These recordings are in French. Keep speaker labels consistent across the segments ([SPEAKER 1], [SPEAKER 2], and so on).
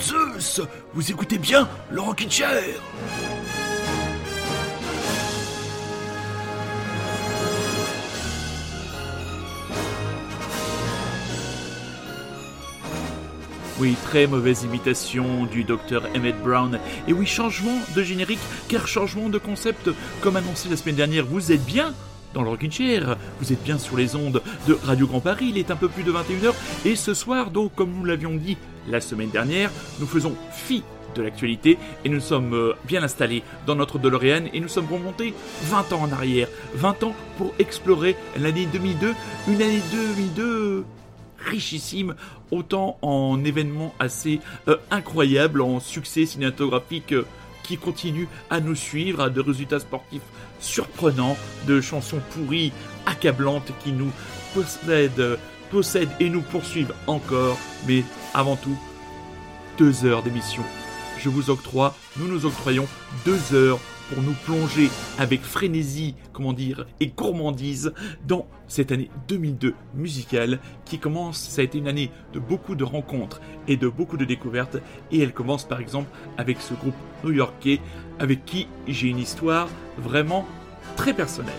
[SPEAKER 1] Zeus Vous écoutez bien le Rockin' Chair Oui, très mauvaise imitation du docteur Emmett Brown. Et oui, changement de générique, car changement de concept. Comme annoncé la semaine dernière, vous êtes bien dans le Rockin' Chair. Vous êtes bien sur les ondes de Radio Grand Paris. Il est un peu plus de 21h. Et ce soir, donc, comme nous l'avions dit la semaine dernière, nous faisons fi de l'actualité et nous sommes euh, bien installés dans notre DeLorean et nous sommes remontés 20 ans en arrière. 20 ans pour explorer l'année 2002. Une année 2002 richissime, autant en événements assez euh, incroyables, en succès cinématographique euh, qui continue à nous suivre, à de résultats sportifs surprenants, de chansons pourries, accablantes qui nous possèdent, et nous poursuivent encore, avant tout, deux heures d'émission. Je vous octroie, nous nous octroyons deux heures pour nous plonger avec frénésie, comment dire, et gourmandise dans cette année 2002 musicale qui commence, ça a été une année de beaucoup de rencontres et de beaucoup de découvertes et elle commence par exemple avec ce groupe new-yorkais avec qui j'ai une histoire vraiment très personnelle.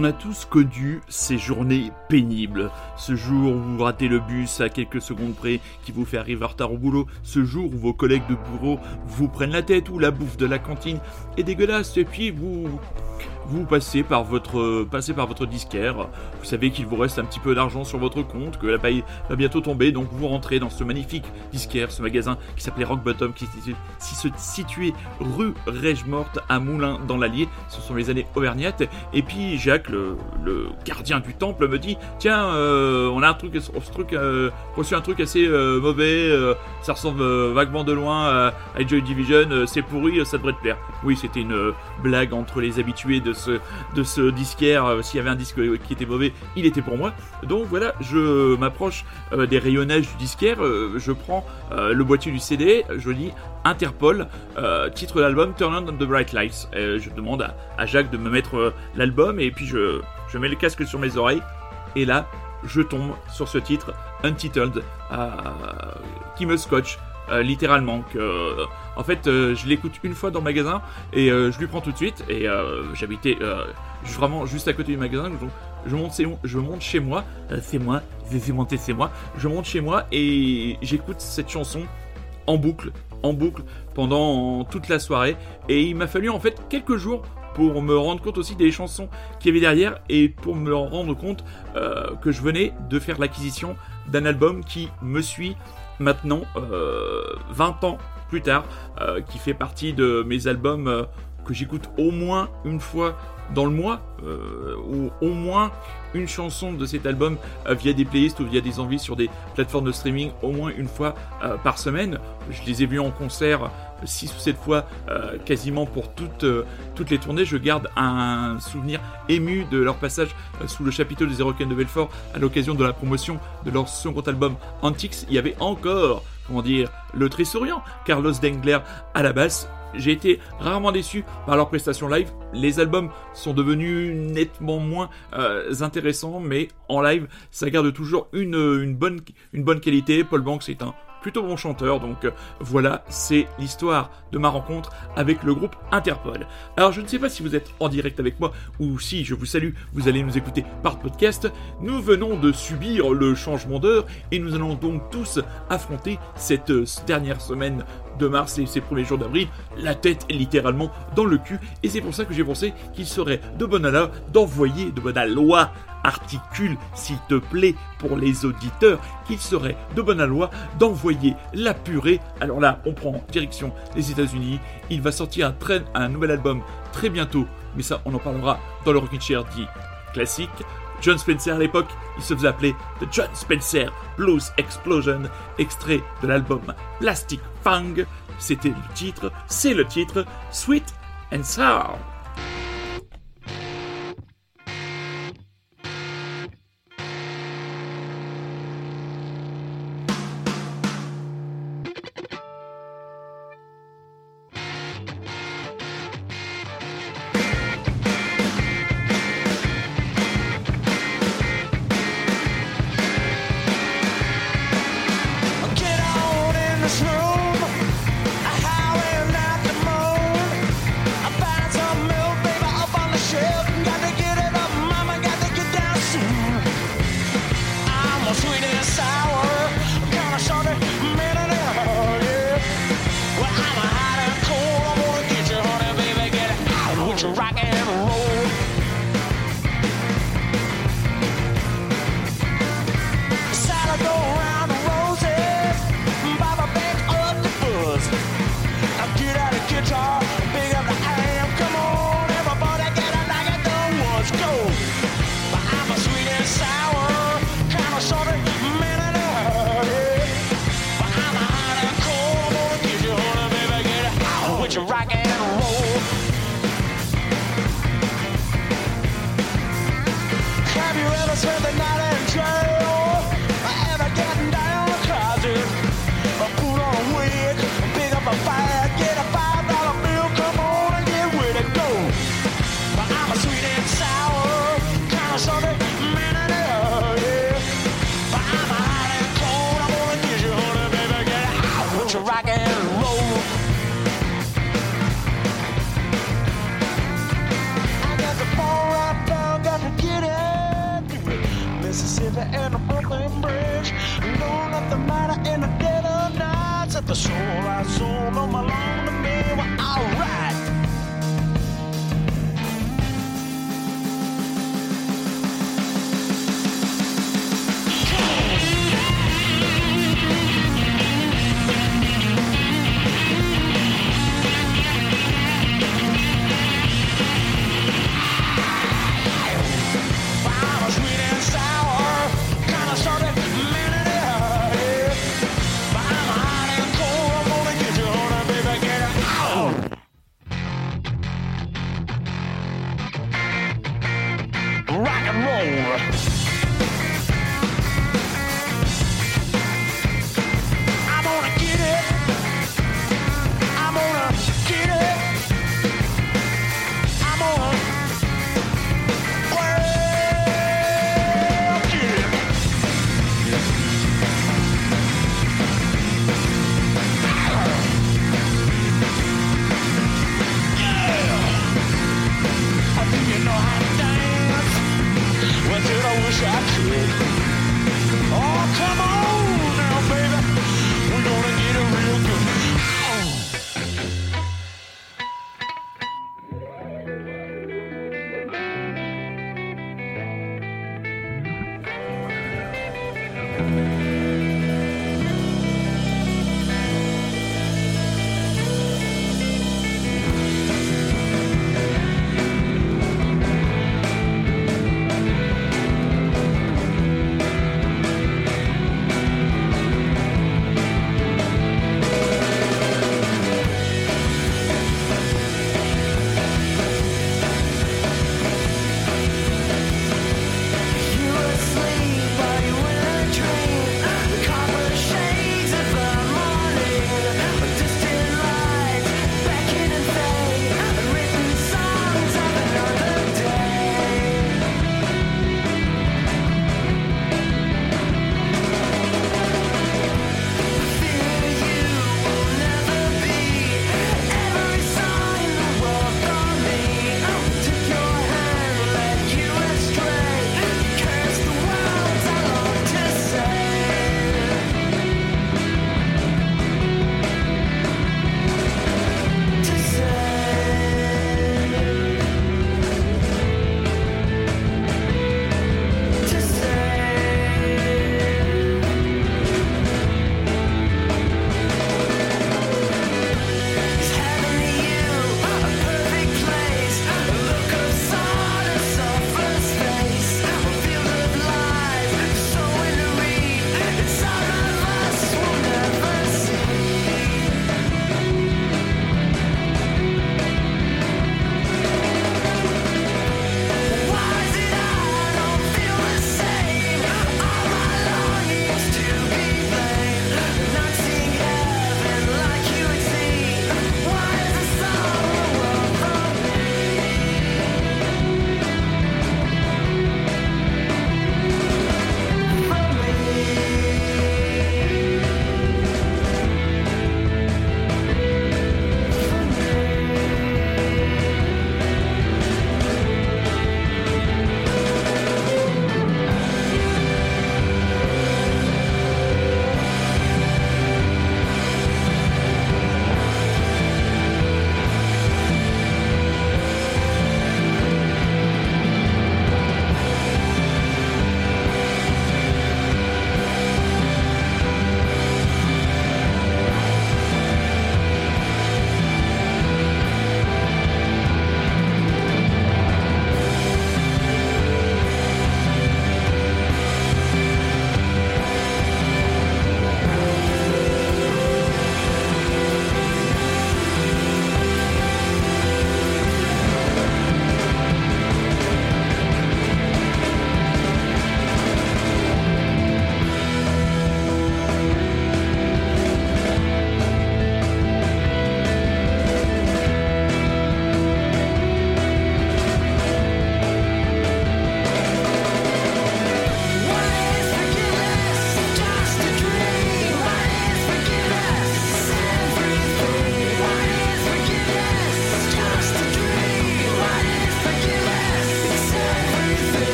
[SPEAKER 1] On a tous connu ces journées pénibles. Ce jour où vous ratez le bus à quelques secondes près qui vous fait arriver en retard au boulot. Ce jour où vos collègues de bureau vous prennent la tête ou la bouffe de la cantine est dégueulasse et puis vous passez par votre, passez par votre disquaire, vous savez qu'il vous reste un petit peu d'argent sur votre compte, que la paille va bientôt tomber, donc vous rentrez dans ce magnifique disquaire, ce magasin qui s'appelait Rock Bottom, qui se situait rue Rège-Morte à Moulins dans l'Allier, ce sont les années auvergnates, et puis Jacques, le, gardien du temple, me dit, tiens, euh, on a un truc, ce truc, euh, reçu un truc assez euh, mauvais, ça ressemble vaguement de loin à, à Joy Division, c'est pourri, ça devrait te plaire. Oui, c'était une blague entre les habitués de ce, de ce disquaire. Euh, s'il y avait un disque qui était mauvais, il était pour moi. Donc voilà, je m'approche euh, des rayonnages du disquaire, euh, je prends le boîtier du CD, je lis Interpol, titre d'album Turn on the Bright Lights. je demande à, Jacques de me mettre l'album et puis je, je mets le casque sur mes oreilles. Et là, je tombe sur ce titre Untitled qui me scotche euh, littéralement. Que, euh, en fait, euh, je l'écoute une fois dans le magasin et je lui prends tout de suite. Et j'habitais vraiment juste à côté du magasin. Je monte, je monte chez moi. c'est moi, c'est monté, c'est moi. Je monte chez moi et j'écoute cette chanson en boucle, en boucle pendant toute la soirée. Et il m'a fallu en fait quelques jours pour me rendre compte aussi des chansons qu'il y avait derrière et pour me rendre compte que je venais de faire l'acquisition d'un album qui me suit maintenant, 20 euh, ans plus tard, euh, qui fait partie de mes albums euh, que j'écoute au moins une fois dans le mois, ou au moins une chanson de cet album via des playlists ou via des envies sur des plateformes de streaming au moins une fois par semaine. Je les ai vus en concert 6 ou 7 fois quasiment pour toutes, toutes les tournées. Je garde un souvenir ému de leur passage sous le chapiteau des Héroïnes de Belfort à l'occasion de la promotion de leur second album Antiques. Il y avait encore, comment dire, le très souriant Carlos Dengler à la basse. J'ai été rarement déçu par leur prestation live. Les albums sont devenus nettement moins euh, intéressants, mais en live, ça garde toujours une, une, bonne, une bonne qualité. Paul Banks est un plutôt bon chanteur. Donc euh, voilà, c'est l'histoire de ma rencontre avec le groupe Interpol. Alors je ne sais pas si vous êtes en direct avec moi ou si je vous salue, vous allez nous écouter par podcast. Nous venons de subir le changement d'heure et nous allons donc tous affronter cette euh, dernière semaine de mars et ces premiers jours d'avril, la tête littéralement dans le cul. Et c'est pour ça que j'ai pensé qu'il serait de bonne aloi d'envoyer de bonne loi articule, s'il te plaît, pour les auditeurs, qu'il serait de bonne loi d'envoyer la purée. Alors là, on prend direction les États-Unis. Il va sortir un, un nouvel album très bientôt, mais ça, on en parlera dans le Rockin' Chair dit classique. John Spencer à l'époque, il se faisait appeler The John Spencer Blues Explosion, extrait de l'album Plastic C'était le titre, c'est le titre Sweet and Sour.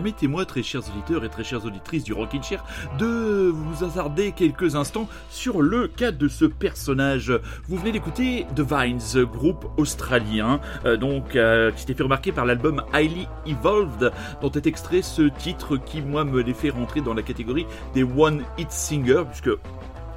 [SPEAKER 1] Permettez-moi, très chers auditeurs et très chères auditrices du Rockin' Chair, de vous hasarder quelques instants sur le cas de ce personnage. Vous venez d'écouter The Vines, groupe australien, euh, donc euh, qui s'était fait remarquer par l'album Highly Evolved, dont est extrait ce titre qui, moi, me les fait rentrer dans la catégorie des One Hit Singers, puisque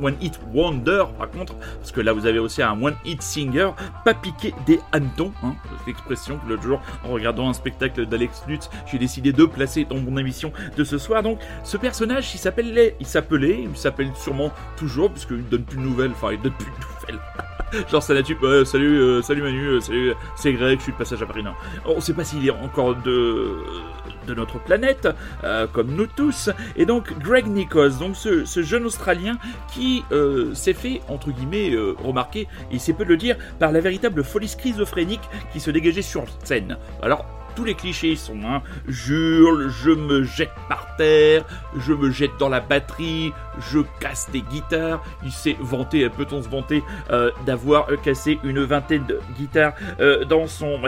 [SPEAKER 1] One Hit Wonder, par contre, parce que là vous avez aussi un One Hit Singer, pas piqué des hannetons, hein, cette expression que l'autre jour, en regardant un spectacle d'Alex Lutz, j'ai décidé de placer dans mon émission de ce soir. Donc, ce personnage, il s'appelait, il s'appelait, il s'appelle sûrement toujours, puisqu'il donne plus de nouvelles, enfin, il donne plus de nouvelles. Genre, ça là-dessus, ouais, salut, euh, salut Manu, euh, salut, c'est Greg, je suis de passage à Paris. Non, on sait pas s'il est encore de notre planète, euh, comme nous tous. Et donc Greg Nichols, donc ce, jeune Australien qui euh, s'est fait, entre guillemets, euh, remarquer, il s'est peu de le dire, par la véritable folie schizophrénique qui se dégageait sur scène. Alors, tous les clichés sont, hein, j'hurle, je me jette par terre, je me jette dans la batterie, je casse des guitares. Il s'est vanté, peut-on se vanter, euh, d'avoir euh, cassé une vingtaine de guitares euh, dans son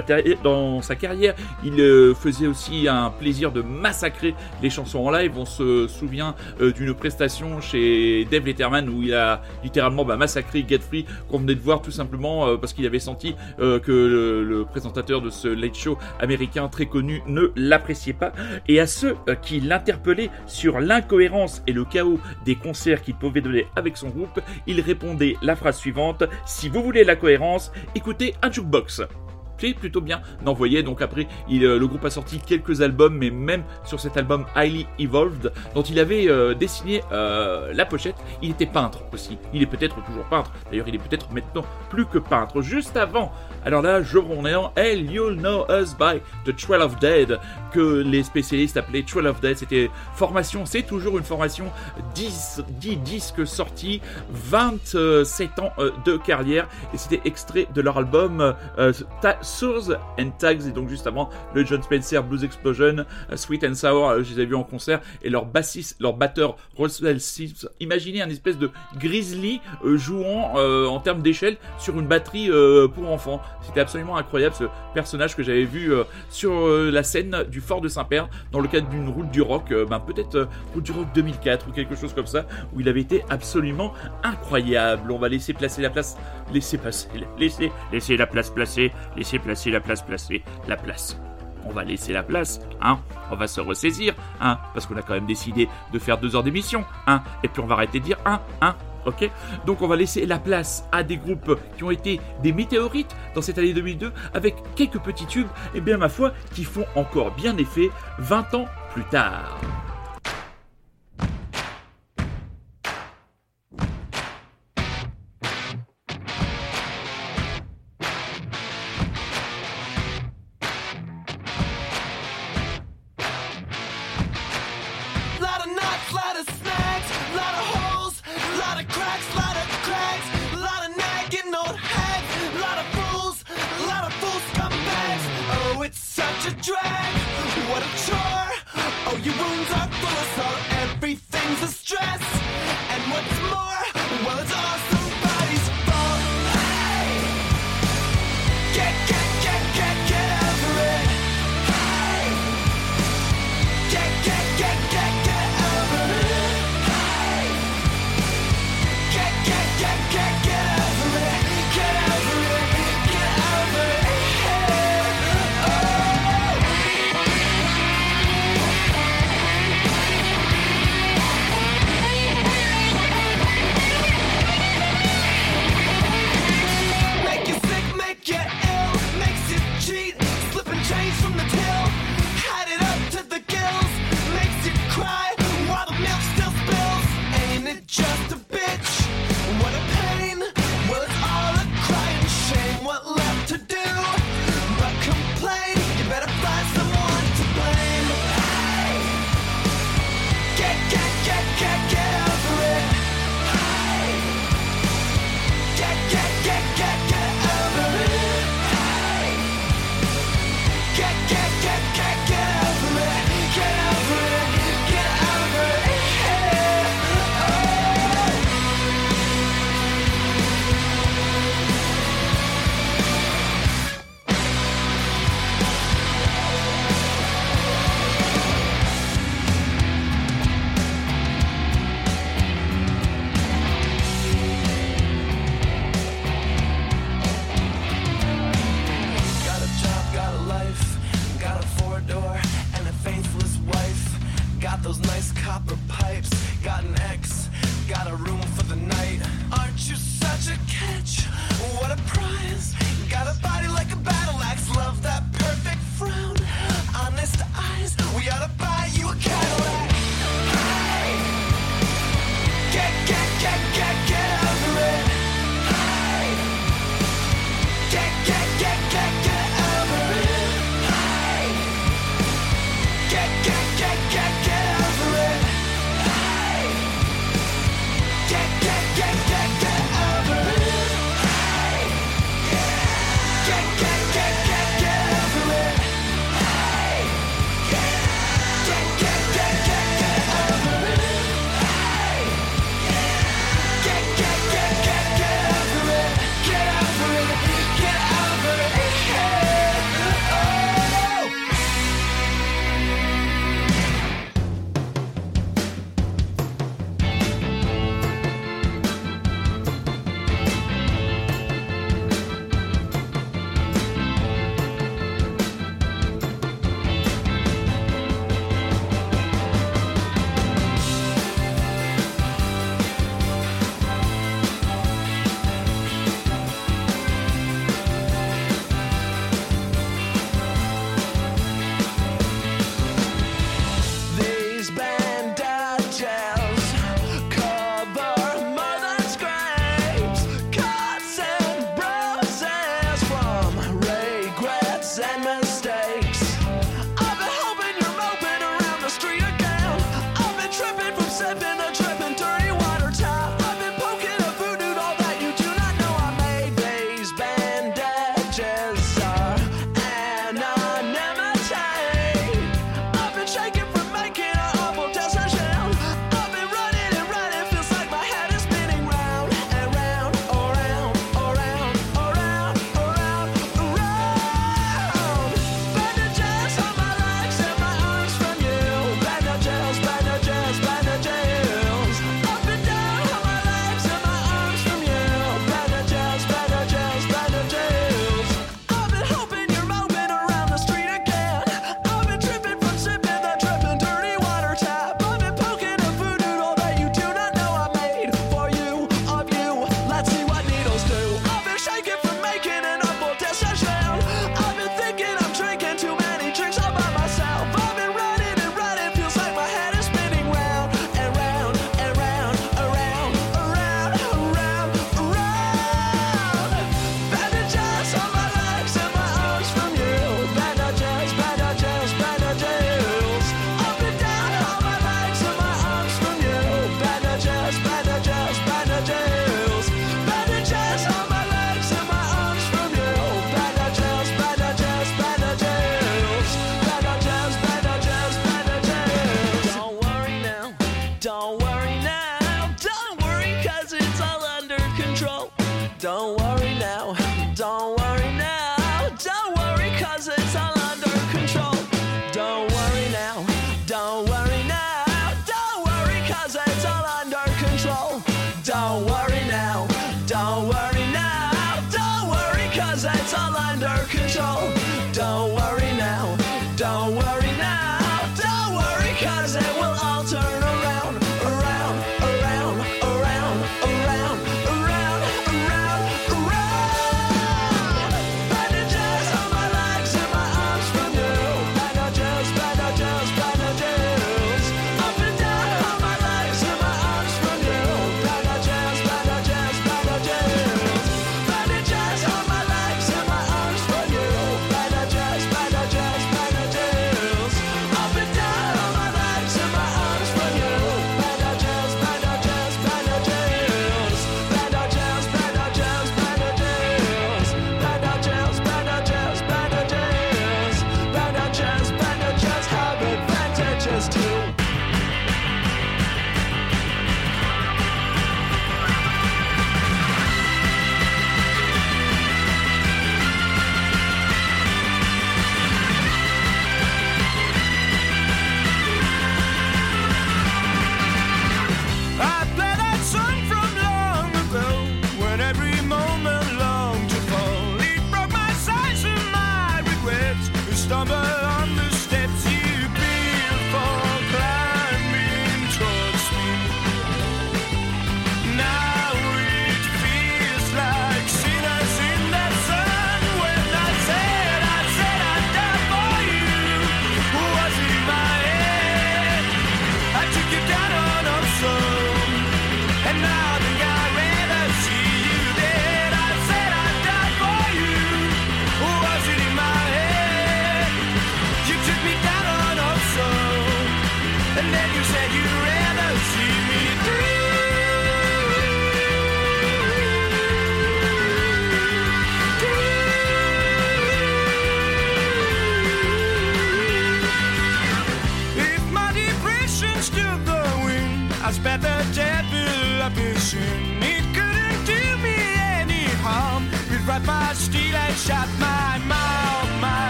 [SPEAKER 1] dans sa carrière. Il euh, faisait aussi un plaisir de massacrer les chansons en live. On se souvient euh, d'une prestation chez Dave Letterman où il a littéralement bah, massacré Get Free qu'on venait de voir tout simplement euh, parce qu'il avait senti euh, que le, le présentateur de ce late show américain très connu ne l'appréciait pas. Et à ceux euh, qui l'interpellaient sur l'incohérence et le chaos des concerts qu'il pouvait donner avec son groupe, il répondait la phrase suivante Si vous voulez la cohérence, écoutez un jukebox c'est plutôt bien d'envoyer. Donc après, il, euh, le groupe a sorti quelques albums, mais même sur cet album Highly Evolved, dont il avait euh, dessiné euh, la pochette, il était peintre aussi. Il est peut-être toujours peintre. D'ailleurs, il est peut-être maintenant plus que peintre. Juste avant, alors là, je est en Hell, You'll Know Us by The Trail of Dead, que les spécialistes appelaient Trail of Dead. C'était formation, c'est toujours une formation 10, 10 disques sortis, 27 ans euh, de carrière, et c'était extrait de leur album euh, Source and Tags, et donc juste avant le John Spencer Blues Explosion, euh, Sweet and Sour, euh, je les ai vus en concert, et leur bassiste, leur batteur Russell Sims, imaginez un espèce de grizzly jouant euh, en termes d'échelle sur une batterie euh, pour enfants. C'était absolument incroyable ce personnage que j'avais vu euh, sur euh, la scène du Fort de Saint-Père dans le cadre d'une route du rock, euh, ben, peut-être route du rock 2004 ou quelque chose comme ça, où il avait été absolument incroyable. On va laisser placer la place, laisser passer, laisser, laisser la place placer, laisser placer la place placer, la place. On va laisser la place, hein, on va se ressaisir, hein, parce qu'on a quand même décidé de faire deux heures d'émission, hein, et puis on va arrêter de dire hein, hein, Donc on va laisser la place à des groupes qui ont été des météorites dans cette année 2002, avec quelques petits tubes, et bien ma foi, qui font encore bien effet 20 ans plus tard.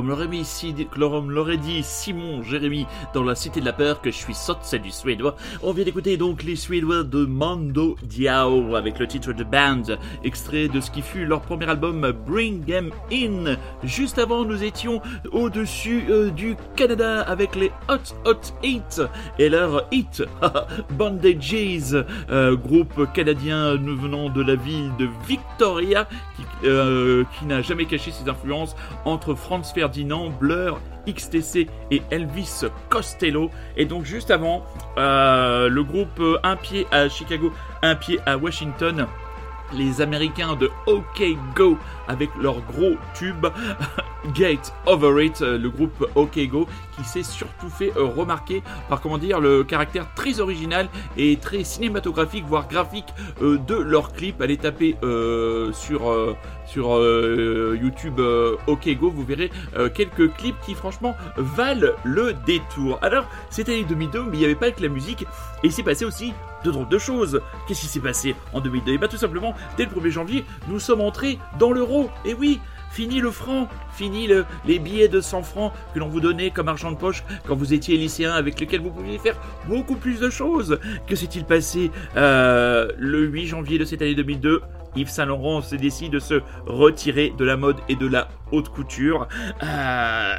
[SPEAKER 1] comme l'aurait, dit, dit Simon Jérémy dans La Cité de la Peur, que je suis sotte, c'est du suédois. On vient d'écouter donc les Suédois de Mando Diao avec le titre de Band, extrait de ce qui fut leur premier album Bring Them In. Juste avant, nous étions au-dessus euh, du Canada avec les Hot Hot Hit et leur hit Bandages, euh, groupe canadien nous venant de la ville de Victoria qui, euh, qui n'a jamais caché ses influences entre Franz Ferdinand Ferdinand, Blur, XTC et Elvis Costello. Et donc juste avant, euh, le groupe euh, Un pied à Chicago, Un pied à Washington les Américains de OK Go avec leur gros tube Gate Over It, euh, le groupe OK Go qui s'est surtout fait euh, remarquer par comment dire le caractère très original et très cinématographique voire graphique euh, de leur clip. Allez taper sur sur YouTube OK Go, vous verrez quelques clips qui franchement valent le détour. Alors, c'était l'année 2002 mais il n'y avait pas que la musique et il s'est passé aussi de drôles de choses. Qu'est-ce qui s'est passé en 2002 Et bien tout simplement, dès le 1er janvier, nous sommes entrés dans l'euro. Et oui, Fini le franc, fini les billets de 100 francs que l'on vous donnait comme argent de poche quand vous étiez lycéen avec lesquels vous pouviez faire beaucoup plus de choses. Que s'est-il passé euh, le 8 janvier de cette année 2002 Yves Saint Laurent se décide de se retirer de la mode et de la haute couture. Euh,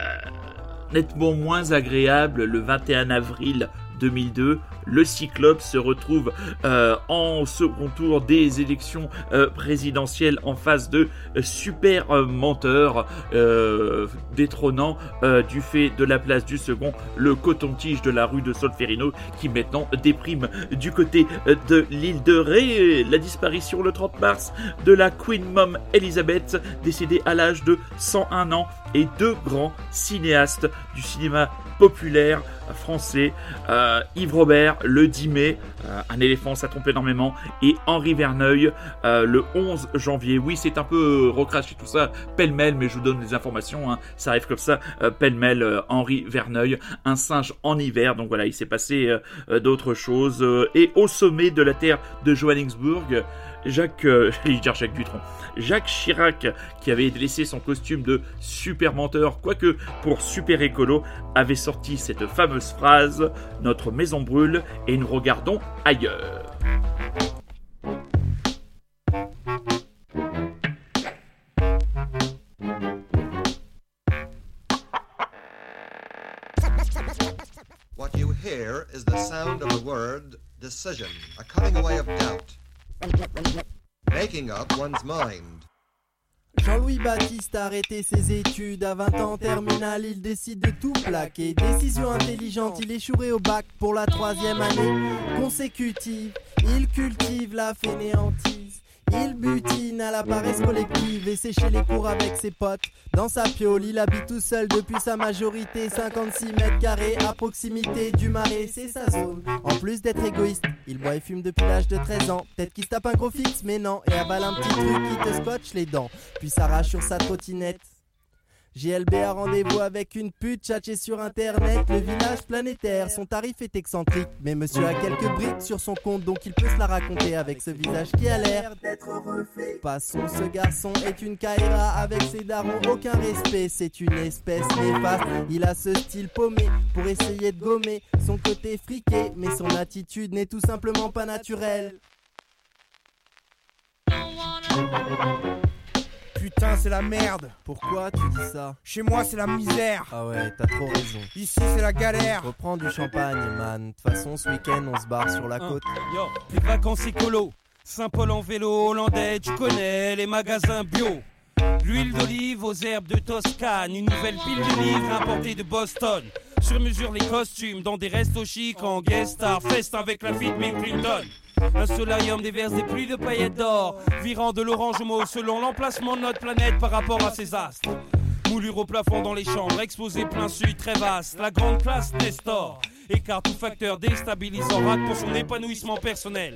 [SPEAKER 1] nettement moins agréable le 21 avril 2002, le Cyclope se retrouve euh, en second tour des élections euh, présidentielles en face de euh, super menteurs détrônant du fait de la place du second le coton-tige de la rue de Solferino qui maintenant déprime du côté de l'île de Ré. La disparition le 30 mars de la Queen Mom Elizabeth décédée à l'âge de 101 ans et deux grands cinéastes du cinéma populaire français, euh, Yves Robert le 10 mai, euh, un éléphant ça trompe énormément, et Henri Verneuil euh, le 11 janvier. Oui, c'est un peu recraché tout ça, pêle-mêle, mais je vous donne des informations, hein. ça arrive comme ça, pêle-mêle, Henri Verneuil, un singe en hiver, donc voilà, il s'est passé d'autres choses. et au sommet de la terre de Johannesburg, Jacques, euh, Jacques Chirac, qui avait laissé son costume de super menteur, quoique pour super écolo, avait sorti cette fameuse phrase Notre maison brûle et nous regardons ailleurs.
[SPEAKER 2] What you hear is the sound of the word decision, a away of doubt.
[SPEAKER 3] Jean-Louis Baptiste a arrêté ses études à 20 ans en terminale, il décide de tout plaquer. Décision intelligente, il échouerait au bac pour la troisième année consécutive. Il cultive la fainéantise. Il butine à la paresse collective et sécher les cours avec ses potes. Dans sa piole, il habite tout seul depuis sa majorité. 56 mètres carrés à proximité du marais, c'est sa zone. En plus d'être égoïste, il boit et fume depuis l'âge de 13 ans. Peut-être qu'il se tape un gros fixe, mais non. Et avale un petit truc qui te scotche les dents. Puis s'arrache sur sa trottinette. GLB a rendez-vous avec une pute tchatchée sur internet, le village planétaire. Son tarif est excentrique, mais monsieur a quelques briques sur son compte, donc il peut se la raconter avec ce visage qui a l'air d'être refait. Passons, ce garçon est une caïra avec ses darons, aucun respect. C'est une espèce néfaste, il a ce style paumé pour essayer de gommer son côté friqué, mais son attitude n'est tout simplement pas naturelle.
[SPEAKER 4] Putain, c'est la merde.
[SPEAKER 3] Pourquoi tu dis ça
[SPEAKER 4] Chez moi, c'est la misère.
[SPEAKER 3] Ah ouais, t'as trop raison.
[SPEAKER 4] Ici, c'est la galère.
[SPEAKER 3] Reprends du champagne, man. De toute façon, ce week-end, on se barre sur la côte.
[SPEAKER 4] Yo, les vacances écolo. Saint-Paul en vélo hollandais, tu connais les magasins bio. L'huile d'olive aux herbes de Toscane, une nouvelle pile de livres importée de Boston. Sur mesure les costumes dans des restos chics en guest star fest avec la fille de Bill Clinton. Un solarium déverse des pluies de paillettes d'or, virant de l'orange au mauve selon l'emplacement de notre planète par rapport à ses astres. Moulure au plafond dans les chambres, exposé plein sud très vaste, la grande place Nestor. Écart tout facteur déstabilisant rate pour son épanouissement personnel.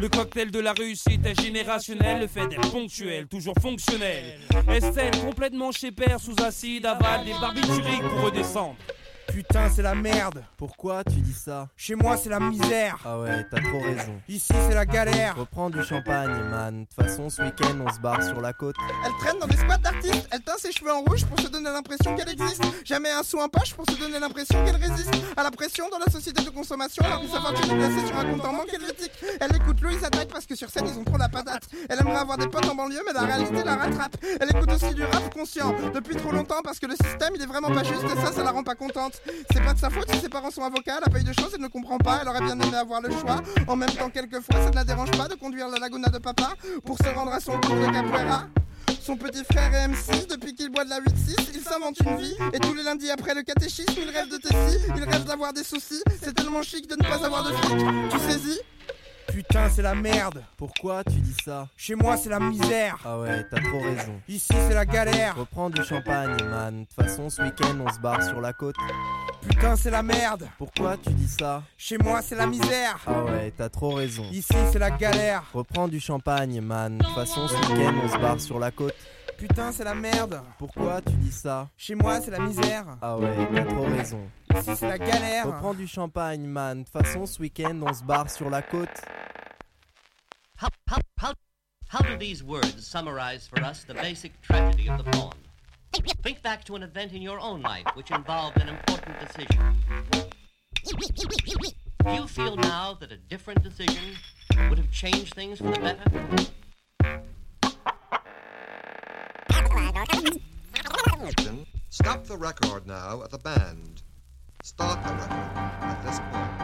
[SPEAKER 4] Le cocktail de la réussite est générationnel, le fait d'être ponctuel, toujours fonctionnel. Estelle complètement chez père sous acide, avale des barbituriques pour redescendre? Putain, c'est la merde.
[SPEAKER 3] Pourquoi tu dis ça
[SPEAKER 4] Chez moi, c'est la misère.
[SPEAKER 3] Ah ouais, t'as trop raison.
[SPEAKER 4] Ici, c'est la galère.
[SPEAKER 3] Reprends du champagne, man. De toute façon, ce week-end, on se barre sur la côte.
[SPEAKER 5] Elle traîne dans des squats d'artistes. Elle teint ses cheveux en rouge pour se donner l'impression qu'elle existe. Jamais un sou en poche pour se donner l'impression qu'elle résiste à la pression dans la société de consommation. Alors que sa fortune est placée sur un compte en banque helvétique. Elle écoute Louise Attaque parce que sur scène, ils ont trop la patate. Elle aimerait avoir des potes en banlieue, mais la réalité la rattrape. Elle écoute aussi du rap conscient depuis trop longtemps parce que le système, il est vraiment pas juste et ça, ça la rend pas contente. C'est pas de sa faute si ses parents sont avocats, elle a pas eu de chance, elle ne comprend pas, elle aurait bien aimé avoir le choix. En même temps, quelquefois, ça ne la dérange pas de conduire la laguna de papa pour se rendre à son cours de capoeira. Son petit frère est MC, depuis qu'il boit de la 8-6, il s'invente une vie. Et tous les lundis après le catéchisme, il rêve de Tessie, il rêve d'avoir des soucis. C'est tellement chic de ne pas avoir de flic. Tu saisis
[SPEAKER 6] Putain, c'est la merde.
[SPEAKER 3] Pourquoi tu dis ça
[SPEAKER 6] Chez moi, c'est la misère.
[SPEAKER 3] Ah ouais, t'as trop raison.
[SPEAKER 6] Ici, c'est la galère.
[SPEAKER 3] Reprends du champagne, man. De toute façon, ce week-end, on se barre sur la côte.
[SPEAKER 6] Putain, c'est la merde.
[SPEAKER 3] Pourquoi tu dis ça
[SPEAKER 6] Chez moi, c'est la misère.
[SPEAKER 3] Ah ouais, t'as trop raison.
[SPEAKER 6] Ici, c'est la galère.
[SPEAKER 3] Reprends du champagne, man. De toute façon, ce week-end, on se barre sur la côte.
[SPEAKER 6] Putain, c'est la merde.
[SPEAKER 3] Pourquoi tu dis ça
[SPEAKER 6] Chez moi, c'est la misère.
[SPEAKER 3] Ah ouais, t'as trop raison.
[SPEAKER 6] Ici, c'est la galère.
[SPEAKER 3] Reprends du champagne, man. De toute façon, ce week-end, on se barre sur la côte.
[SPEAKER 7] How, how, how, how do these words summarize for us the basic tragedy of the poem? Think back to an event in your own life which involved an important decision. Do you feel now that a different decision would have changed things for the better?
[SPEAKER 2] Stop the record now at the band. Stop the record at this point.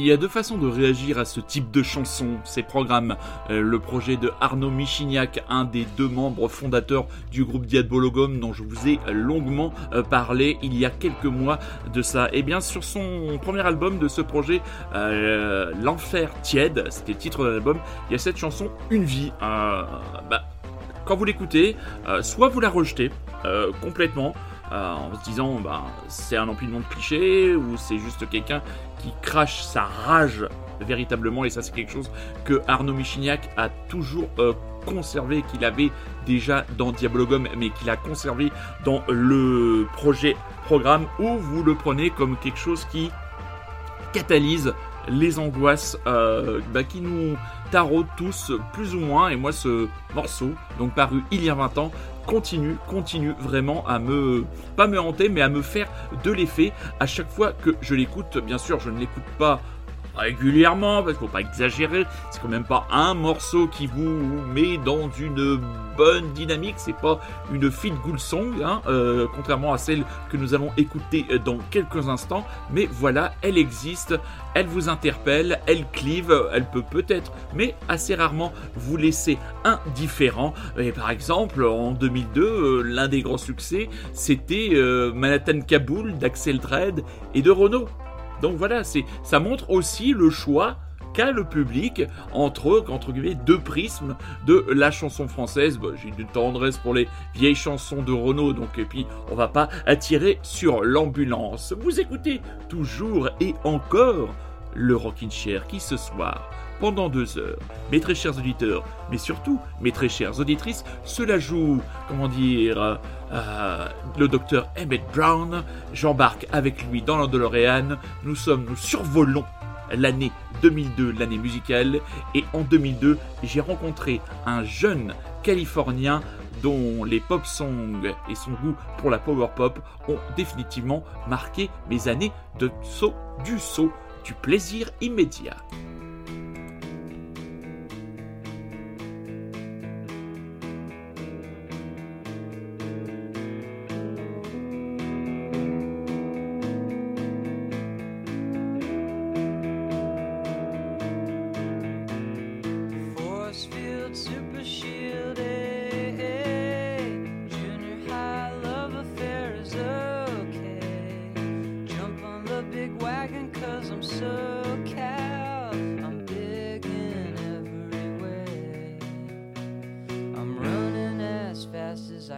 [SPEAKER 8] Il y
[SPEAKER 1] a deux façons de réagir à ce type de chanson, ces programmes. Euh, le projet de Arnaud Michignac, un des deux membres fondateurs du groupe Diabologum dont je vous ai longuement euh, parlé il y a quelques mois de ça. Et bien sur son premier album de ce projet, euh, L'Enfer Tiède, c'était le titre de l'album, il y a cette chanson Une vie. Bah, quand vous l'écoutez, soit vous la rejetez complètement, en se disant bah, c'est un empilement de clichés ou c'est juste quelqu'un qui crache sa rage véritablement et ça c'est quelque chose que Arnaud Michignac a toujours euh, conservé qu'il avait déjà dans Diabologum mais qu'il a conservé dans le projet programme où vous le prenez comme quelque chose qui catalyse les angoisses euh, bah, qui nous taraudent tous plus ou moins et moi ce morceau donc paru il y a 20 ans continue, continue vraiment à me, pas me hanter, mais à me faire de l'effet à chaque fois que je l'écoute. Bien sûr, je ne l'écoute pas régulièrement, parce qu'il faut pas exagérer, c'est quand même pas un morceau qui vous met dans une bonne dynamique, c'est pas une feel good song, hein, euh, contrairement à celle que nous allons écouter dans quelques instants, mais voilà, elle existe, elle vous interpelle, elle clive, elle peut peut-être, mais assez rarement vous laisser indifférent. Et par exemple, en 2002, euh, l'un des grands succès, c'était euh, Manhattan Kaboul d'Axel Dredd et de Renault. Donc voilà, ça montre aussi le choix qu'a le public entre entre guillemets deux prismes de la chanson française. Bah, J'ai une tendresse pour les vieilles chansons de Renault, donc et puis on va pas attirer sur l'ambulance. Vous écoutez toujours et encore le Rockin' Chair qui ce soir pendant deux heures. Mes très chers auditeurs, mais surtout mes très chères auditrices, cela joue, comment dire, euh, le docteur Emmett Brown. J'embarque avec lui dans la DeLorean. Nous sommes, nous survolons l'année 2002, l'année musicale, et en 2002, j'ai rencontré un jeune Californien dont les pop songs et son goût pour la power pop ont définitivement marqué mes années de saut du saut du plaisir immédiat.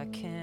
[SPEAKER 9] I can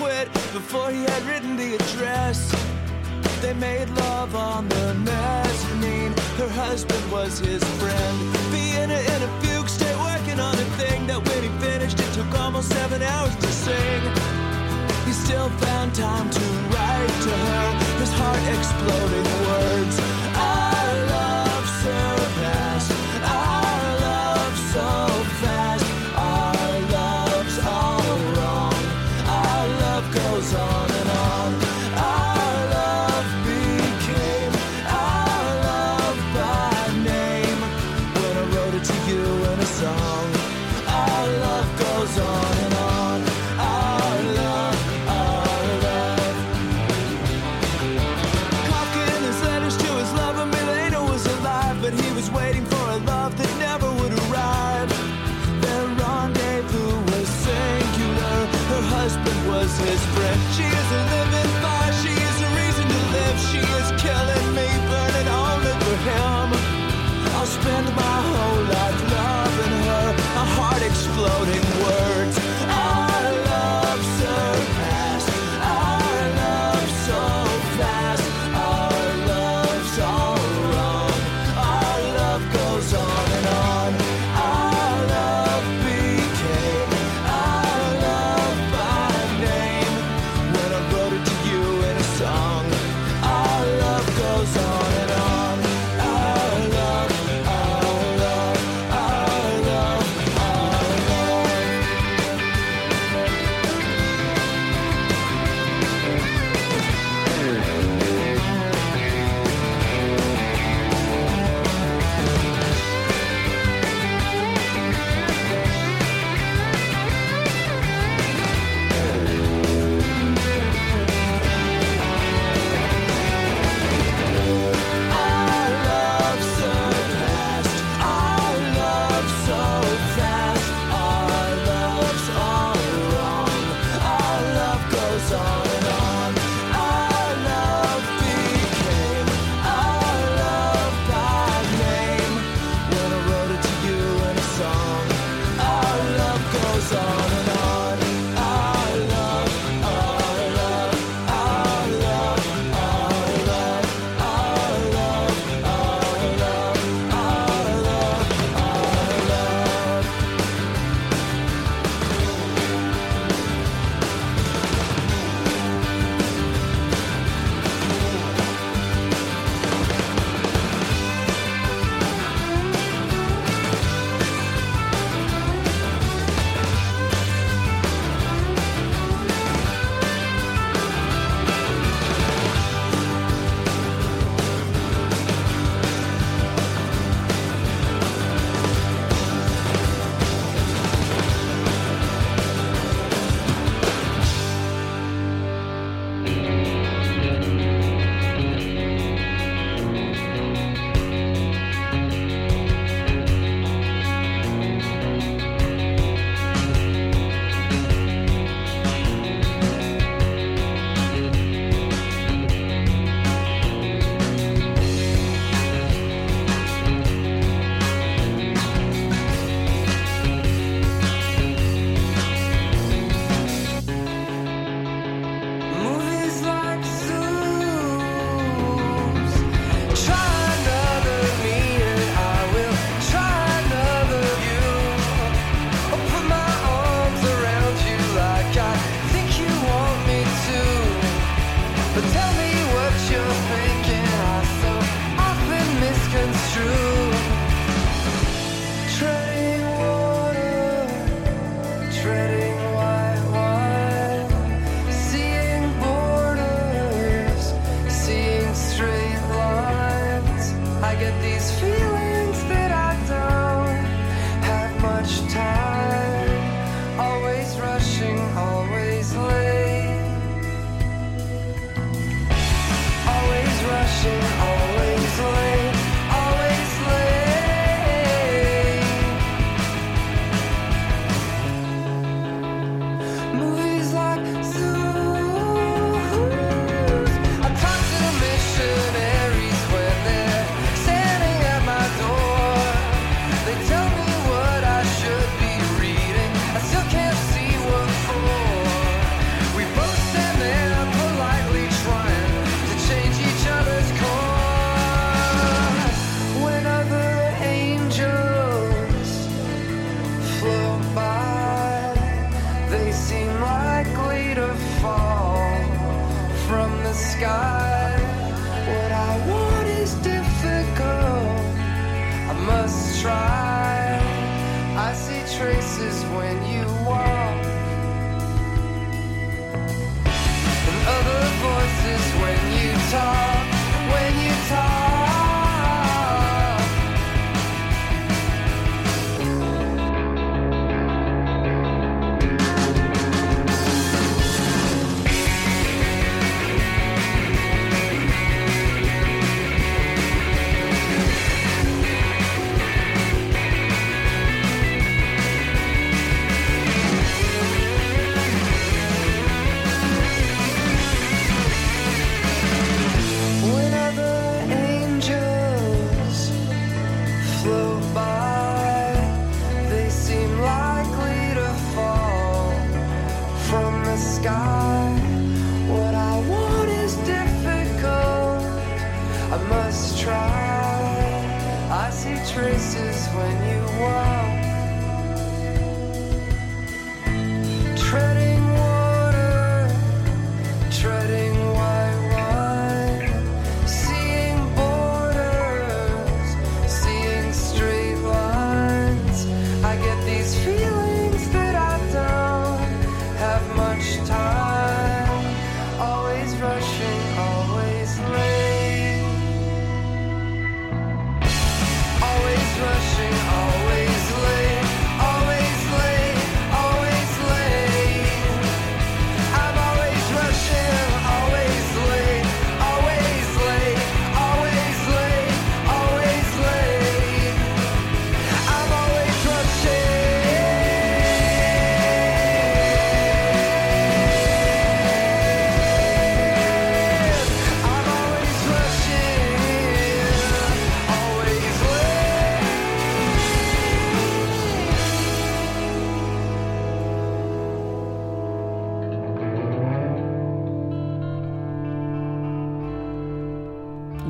[SPEAKER 10] quit before he had written the address. They made love on the mezzanine. Her husband was his friend. Vienna in a fugue state, working on a thing that when he finished, it took almost seven hours to sing. He still found time to write to her, his heart exploding words.
[SPEAKER 11] Oh.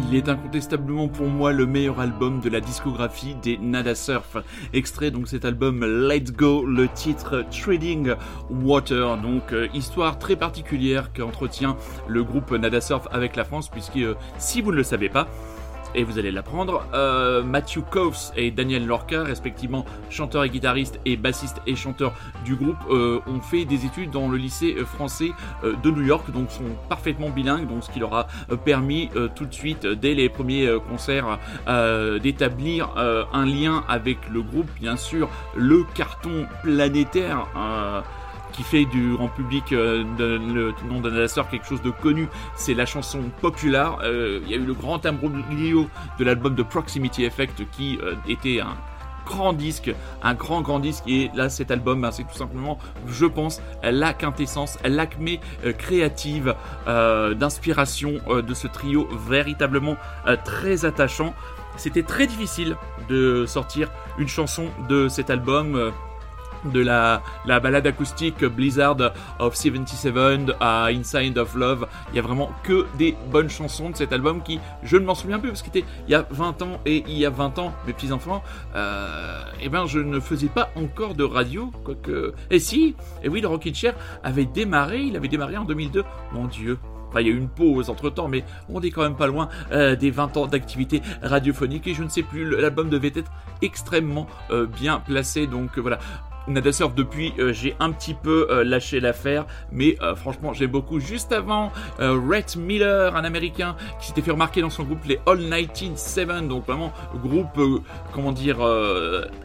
[SPEAKER 1] Il est incontestablement pour moi le meilleur album de la discographie des Nada Surf. Extrait donc cet album Let's Go, le titre Trading Water. Donc euh, histoire très particulière qu'entretient le groupe Nada Surf avec la France puisque euh, si vous ne le savez pas, et vous allez l'apprendre. Euh, Matthew Coves et Daniel Lorca, respectivement chanteur et guitariste et bassiste et chanteur du groupe, euh, ont fait des études dans le lycée français euh, de New York, donc sont parfaitement bilingues, donc ce qui leur a euh, permis euh, tout de suite, dès les premiers concerts, d'établir un lien avec le groupe. Bien sûr, le carton planétaire. Qui fait du grand public euh, le nom la sœur quelque chose de connu, c'est la chanson populaire. Euh, Il y a eu le grand imbroglio de l'album de Proximity Effect qui euh, était un grand disque, un grand grand disque et là cet album ben, c'est tout simplement je pense la quintessence, l'acmé créative d'inspiration de ce trio véritablement très attachant. C'était très difficile de sortir une chanson de cet album. De la, la balade acoustique Blizzard of 77 à Inside of Love. Il y a vraiment que des bonnes chansons de cet album qui, je ne m'en souviens plus parce qu'il était il y a 20 ans et il y a 20 ans, mes petits-enfants, euh, eh ben je ne faisais pas encore de radio, quoique... Et si, et oui, le Rockin' Chair avait démarré, il avait démarré en 2002, mon Dieu Enfin, il y a eu une pause entre temps, mais on est quand même pas loin euh, des 20 ans d'activité radiophonique et je ne sais plus, l'album devait être extrêmement euh, bien placé, donc voilà. Nada Surf depuis euh, j'ai un petit peu euh, lâché l'affaire mais euh, franchement j'aime beaucoup. Juste avant Rhett Miller un américain qui s'était fait remarquer dans son groupe les All 197 donc vraiment groupe comment dire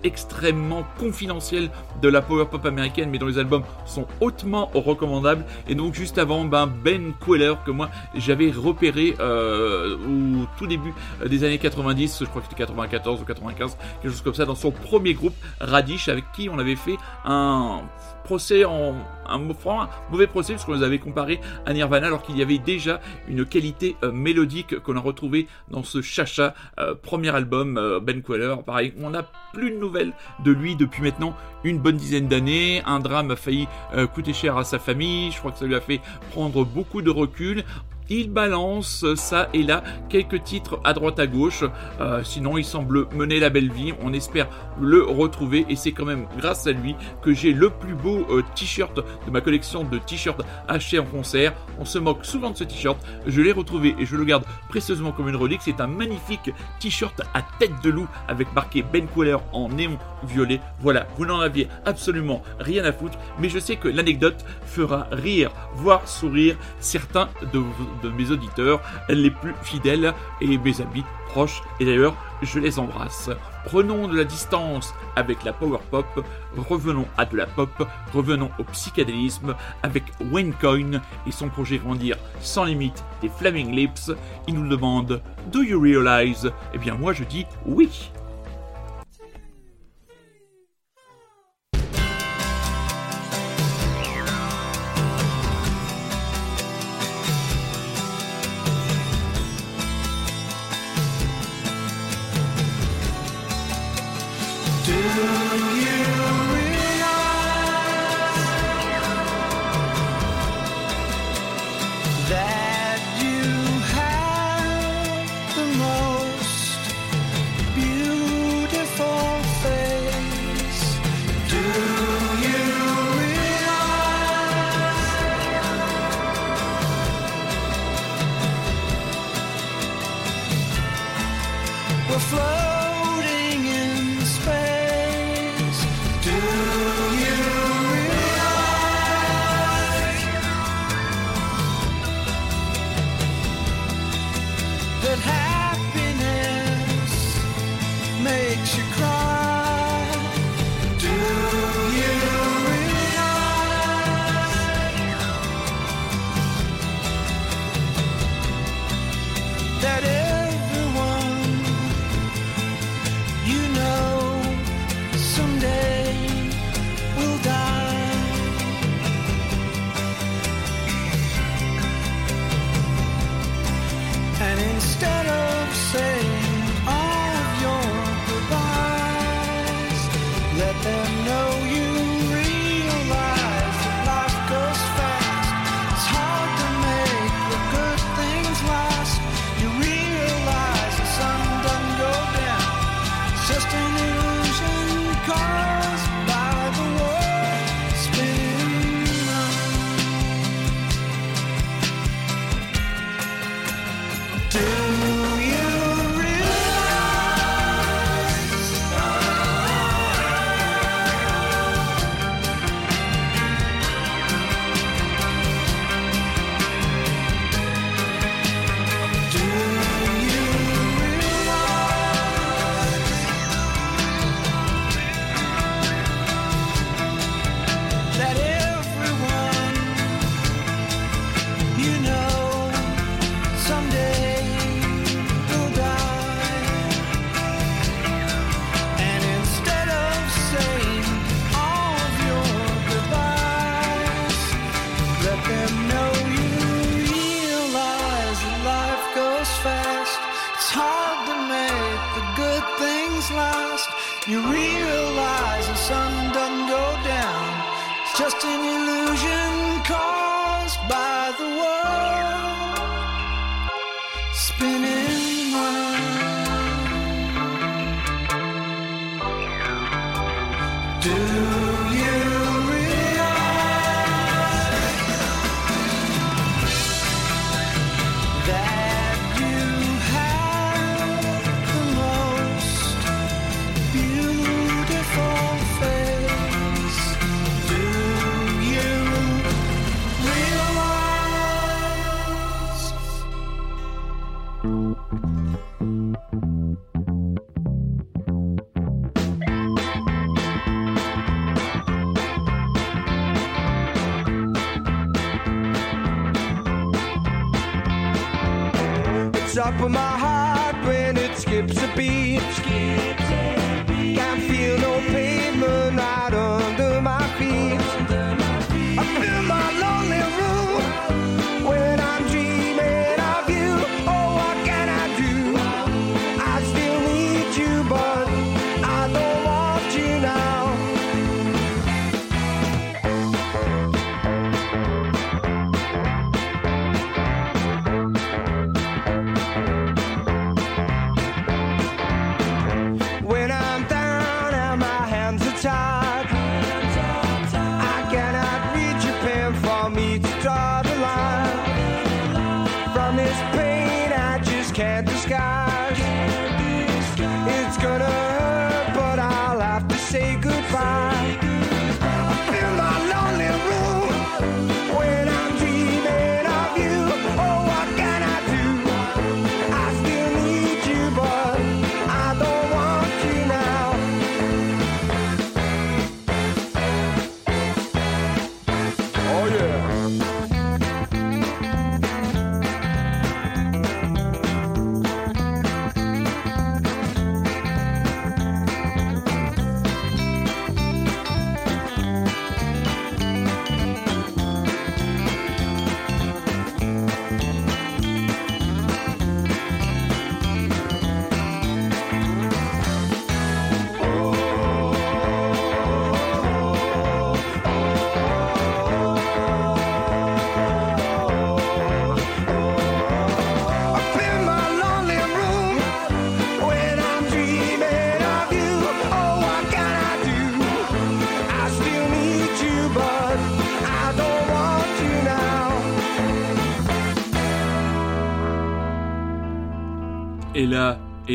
[SPEAKER 1] extrêmement confidentiel de la power pop américaine mais dont les albums sont hautement recommandables. Et donc juste avant ben, Ben Queller que moi j'avais repéré au tout début des années 90 je crois que c'était 94 ou 95 quelque chose comme ça dans son premier groupe Radish avec qui on avait fait un procès en un, mauvais procès parce qu'on les avait comparés à Nirvana alors qu'il y avait déjà une qualité euh, mélodique qu'on a retrouvée dans ce Chacha euh, premier album euh, Ben Queller. Pareil on n'a plus de nouvelles de lui depuis maintenant une bonne dizaine d'années. Un drame a failli coûter cher à sa famille. Je crois que ça lui a fait prendre beaucoup de recul Il balance ça et là quelques titres à droite à gauche. Euh, sinon, il semble mener la belle vie. On espère le retrouver et c'est quand même grâce à lui que j'ai le plus beau euh, t-shirt de ma collection de t-shirts achetés en concert. On se moque souvent de ce t-shirt. Je l'ai retrouvé et je le garde précieusement comme une relique. C'est un magnifique t-shirt à tête de loup avec marqué Ben Queller en néon violet. Voilà, vous n'en aviez absolument rien à foutre, mais je sais que l'anecdote fera rire, voire sourire certains de, de mes auditeurs les plus fidèles et mes amis proches. Et d'ailleurs, je les embrasse. Prenons de la distance avec la power pop, revenons à de la pop, revenons au psychédélisme avec Wayne Coyne et son projet Grandir sans limite des Flaming Lips. Il nous demande Do you realize? Eh bien moi je dis oui.
[SPEAKER 11] You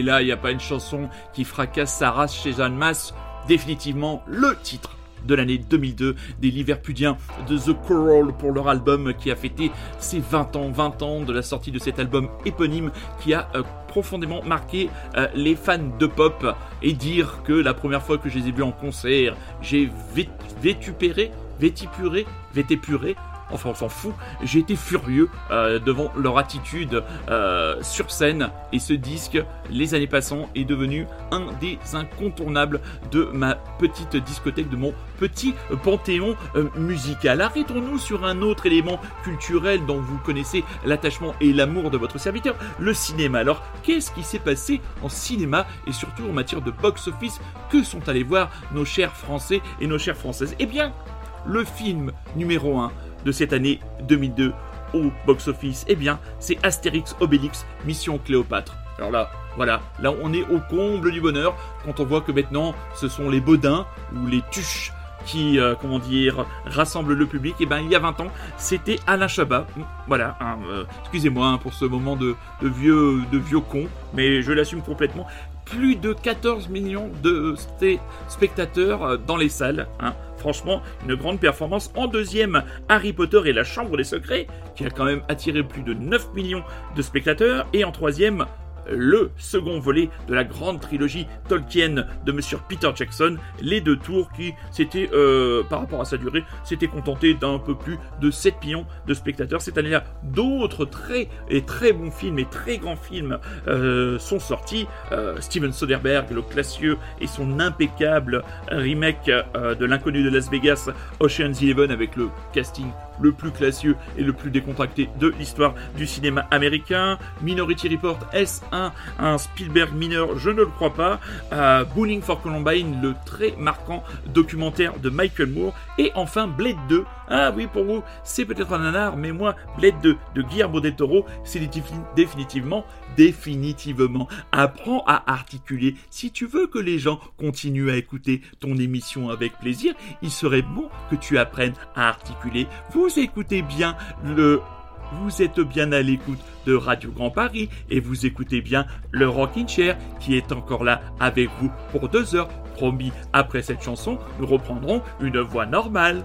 [SPEAKER 1] et là, il n'y a pas une chanson qui fracasse sa race chez Jeanne Masse. Définitivement, le titre de l'année 2002 des Liverpudiens de The Coral pour leur album qui a fêté ses 20 ans, 20 ans de la sortie de cet album éponyme qui a euh, profondément marqué euh, les fans de pop et dire que la première fois que je les ai vus en concert, j'ai vét- vétupéré, vétipuré, vétépuré, enfin on s'en fout, j'ai été furieux euh, devant leur attitude euh, sur scène et ce disque, les années passant, est devenu un des incontournables de ma petite discothèque, de mon petit panthéon euh, musical. Arrêtons-nous sur un autre élément culturel dont vous connaissez l'attachement et l'amour de votre serviteur, le cinéma. Alors, qu'est-ce qui s'est passé en cinéma? Et surtout en matière de box-office Que sont allés voir nos chers Français et nos chères Françaises? Eh bien, le film numéro 1 de cette année 2002 au box-office, eh bien, c'est Astérix Obélix Mission Cléopâtre. Alors là, voilà, là on est au comble du bonheur quand on voit que maintenant ce sont les Baudins ou les Tuches qui, euh, comment dire, rassemblent le public. Et ben il y a 20 ans, c'était Alain Chabat. Mm, Voilà, hein, euh, excusez-moi hein, pour ce moment de vieux con, mais je l'assume complètement. Plus de 14 millions de spectateurs euh, dans les salles. hein. Franchement, une grande performance. En deuxième, Harry Potter et la Chambre des Secrets, qui a quand même attiré plus de 9 millions de spectateurs. Et en troisième, le second volet de la grande trilogie Tolkien de Monsieur Peter Jackson, Les Deux Tours, qui s'était, euh, par rapport à sa durée, s'était contenté d'un peu plus de 7 millions de spectateurs. Cette année-là, d'autres très et très bons films et très grands films euh, sont sortis. Euh, Steven Soderbergh, le classieux, et son impeccable remake de l'inconnu de Las Vegas, Ocean's Eleven, avec le casting le plus classieux et le plus décontracté de l'histoire du cinéma américain. Minority Report, est-ce un, Spielberg mineur Je ne le crois pas. Bowling for Columbine, le très marquant documentaire de Michael Moore. Et enfin Blade 2. Ah oui, pour vous, c'est peut-être un nanar, mais moi, Blade 2 de Guillermo del Toro, c'est défi- définitivement, définitivement, apprends à articuler. Si tu veux que les gens continuent à écouter ton émission avec plaisir, il serait bon que tu apprennes à articuler. Vous écoutez bien le vous êtes bien à l'écoute de Radio Grand Paris et vous écoutez bien le Rockin' Chair qui est encore là avec vous pour deux heures. Promis, après cette chanson, nous reprendrons une voix normale.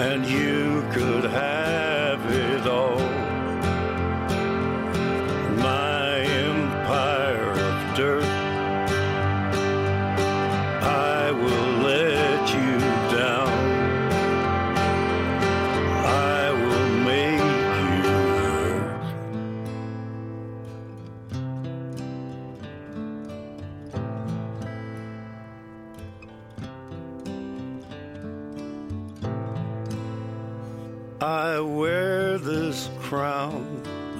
[SPEAKER 12] And you could have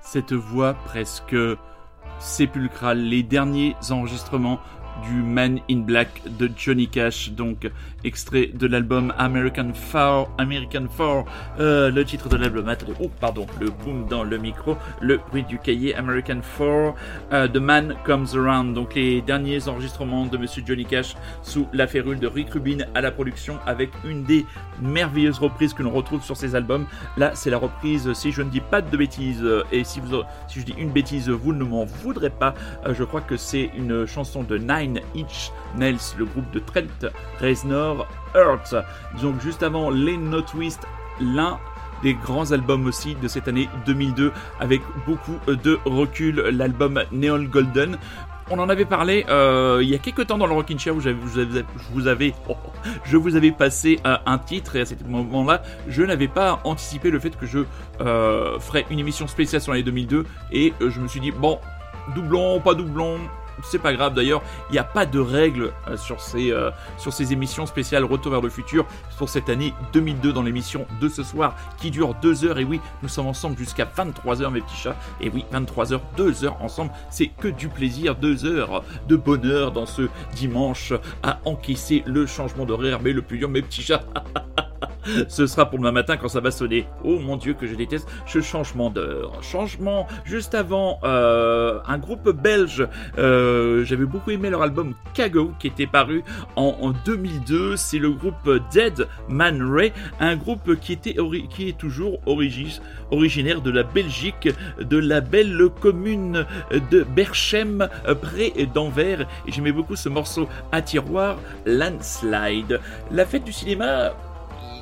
[SPEAKER 1] Cette voix presque sépulcrale, les derniers enregistrements du Man in Black de Johnny Cash, donc extrait de l'album American Four, American Four, euh, le titre de l'album, oh pardon, le boom dans le micro, le bruit du cahier American Four, euh, The Man Comes Around, donc les derniers enregistrements de Monsieur Johnny Cash sous la férule de Rick Rubin à la production avec une des merveilleuses reprises que l'on retrouve sur ces albums. Là, c'est la reprise, si je ne dis pas de bêtises, euh, et si, je dis une bêtise, vous ne m'en voudrez pas, je crois que c'est une chanson de Nine Inch Nails, le groupe de Trent Reznor Hurts. Donc juste avant les No Twist, l'un des grands albums aussi de cette année 2002 avec beaucoup de recul, l'album Neon Golden. On en avait parlé euh, il y a quelques temps dans le Rockin' Chair où je vous avais, je vous avais, oh, avais passé euh, un titre et à ce moment-là, je n'avais pas anticipé le fait que je euh, ferais une émission spéciale sur l'année 2002 et je me suis dit bon, doublon, pas doublon, c'est pas grave d'ailleurs, il n'y a pas de règles euh, sur, ces, euh, sur ces émissions spéciales Retour vers le futur pour cette année 2002 dans l'émission de ce soir qui dure 2 heures. Et oui, nous sommes ensemble jusqu'à 23 heures, mes petits chats. Et oui, 23 heures, 2 heures ensemble, c'est que du plaisir, 2 heures de bonheur dans ce dimanche à encaisser le changement d'horaire. Mais le plus dur, mes petits chats. Ce sera pour demain matin quand ça va sonner. Oh mon dieu que je déteste ce changement d'heure. Changement juste avant euh, un groupe belge. euh, J'avais beaucoup aimé leur album Cago qui était paru en, en 2002. C'est le groupe Dead Man Ray, un groupe qui était est toujours origi- originaire de la Belgique, de la belle commune de Berchem euh, près d'Anvers. J'aimais beaucoup ce morceau à tiroir, Landslide. La fête du cinéma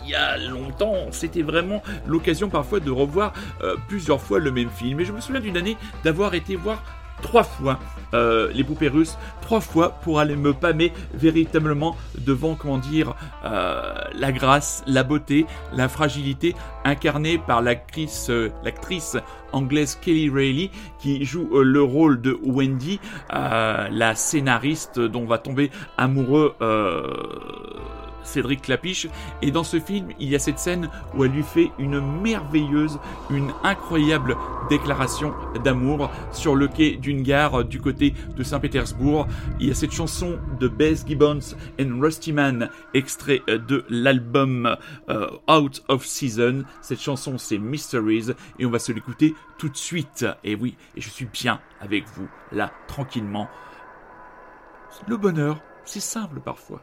[SPEAKER 1] il y a longtemps, c'était vraiment l'occasion parfois de revoir euh, plusieurs fois le même film. Et je me souviens d'une année d'avoir été voir trois fois euh, les poupées russes, trois fois pour aller me pâmer véritablement devant, comment dire, euh, la grâce, la beauté, la fragilité incarnée par l'actrice, l'actrice anglaise Kelly Reilly qui joue le rôle de Wendy, la scénariste dont va tomber amoureux. Euh, Cédric Clapiche. Et dans ce film, il y a cette scène où elle lui fait une merveilleuse, une incroyable déclaration d'amour sur le quai d'une gare du côté de Saint-Pétersbourg. Il y a cette chanson de Bess Gibbons and Rusty Man, extrait de l'album euh, Out of Season. Cette chanson, c'est Mysteries, et on va se l'écouter tout de suite. Et oui, et je suis bien avec vous, là, tranquillement. Le bonheur, c'est simple parfois.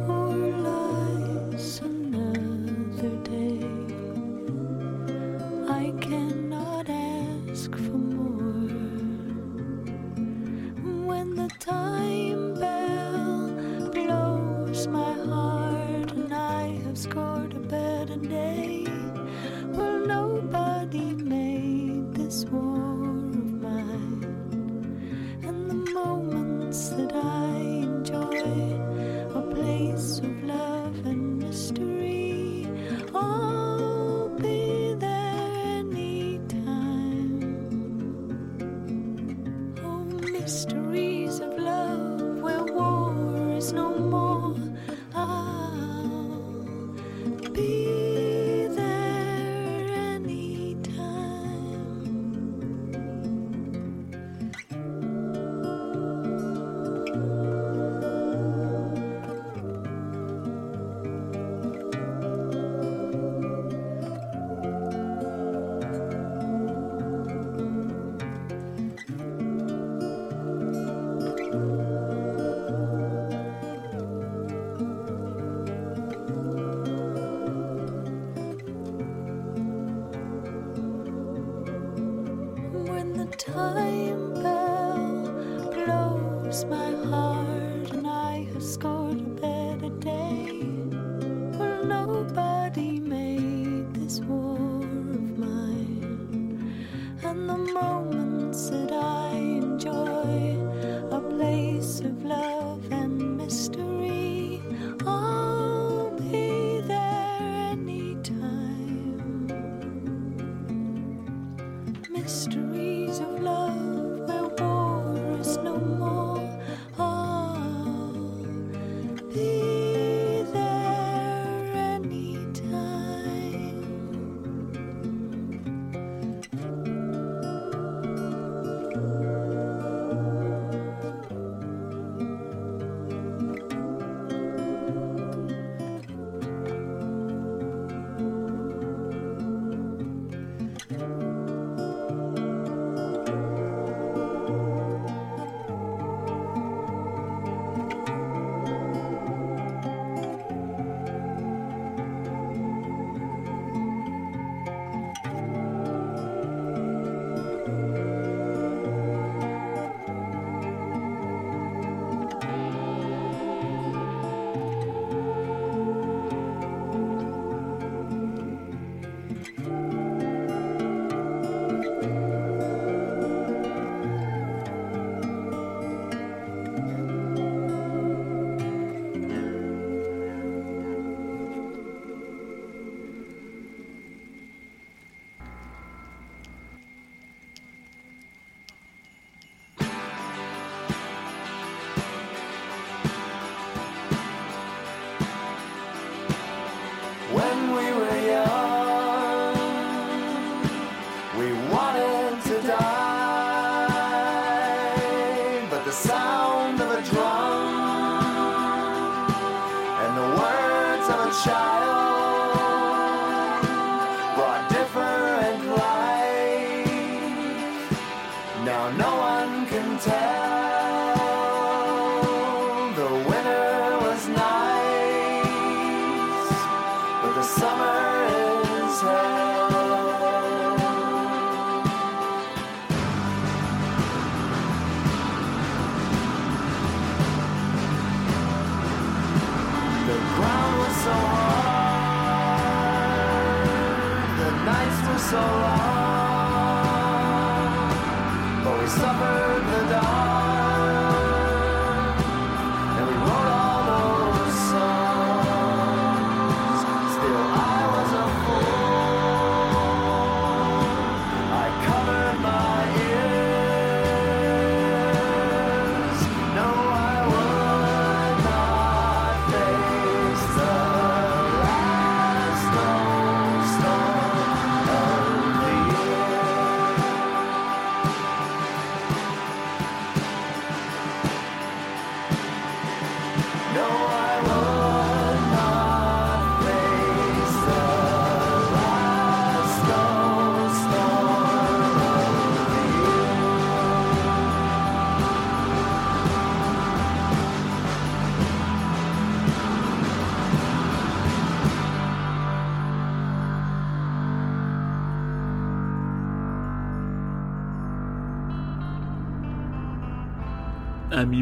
[SPEAKER 9] No,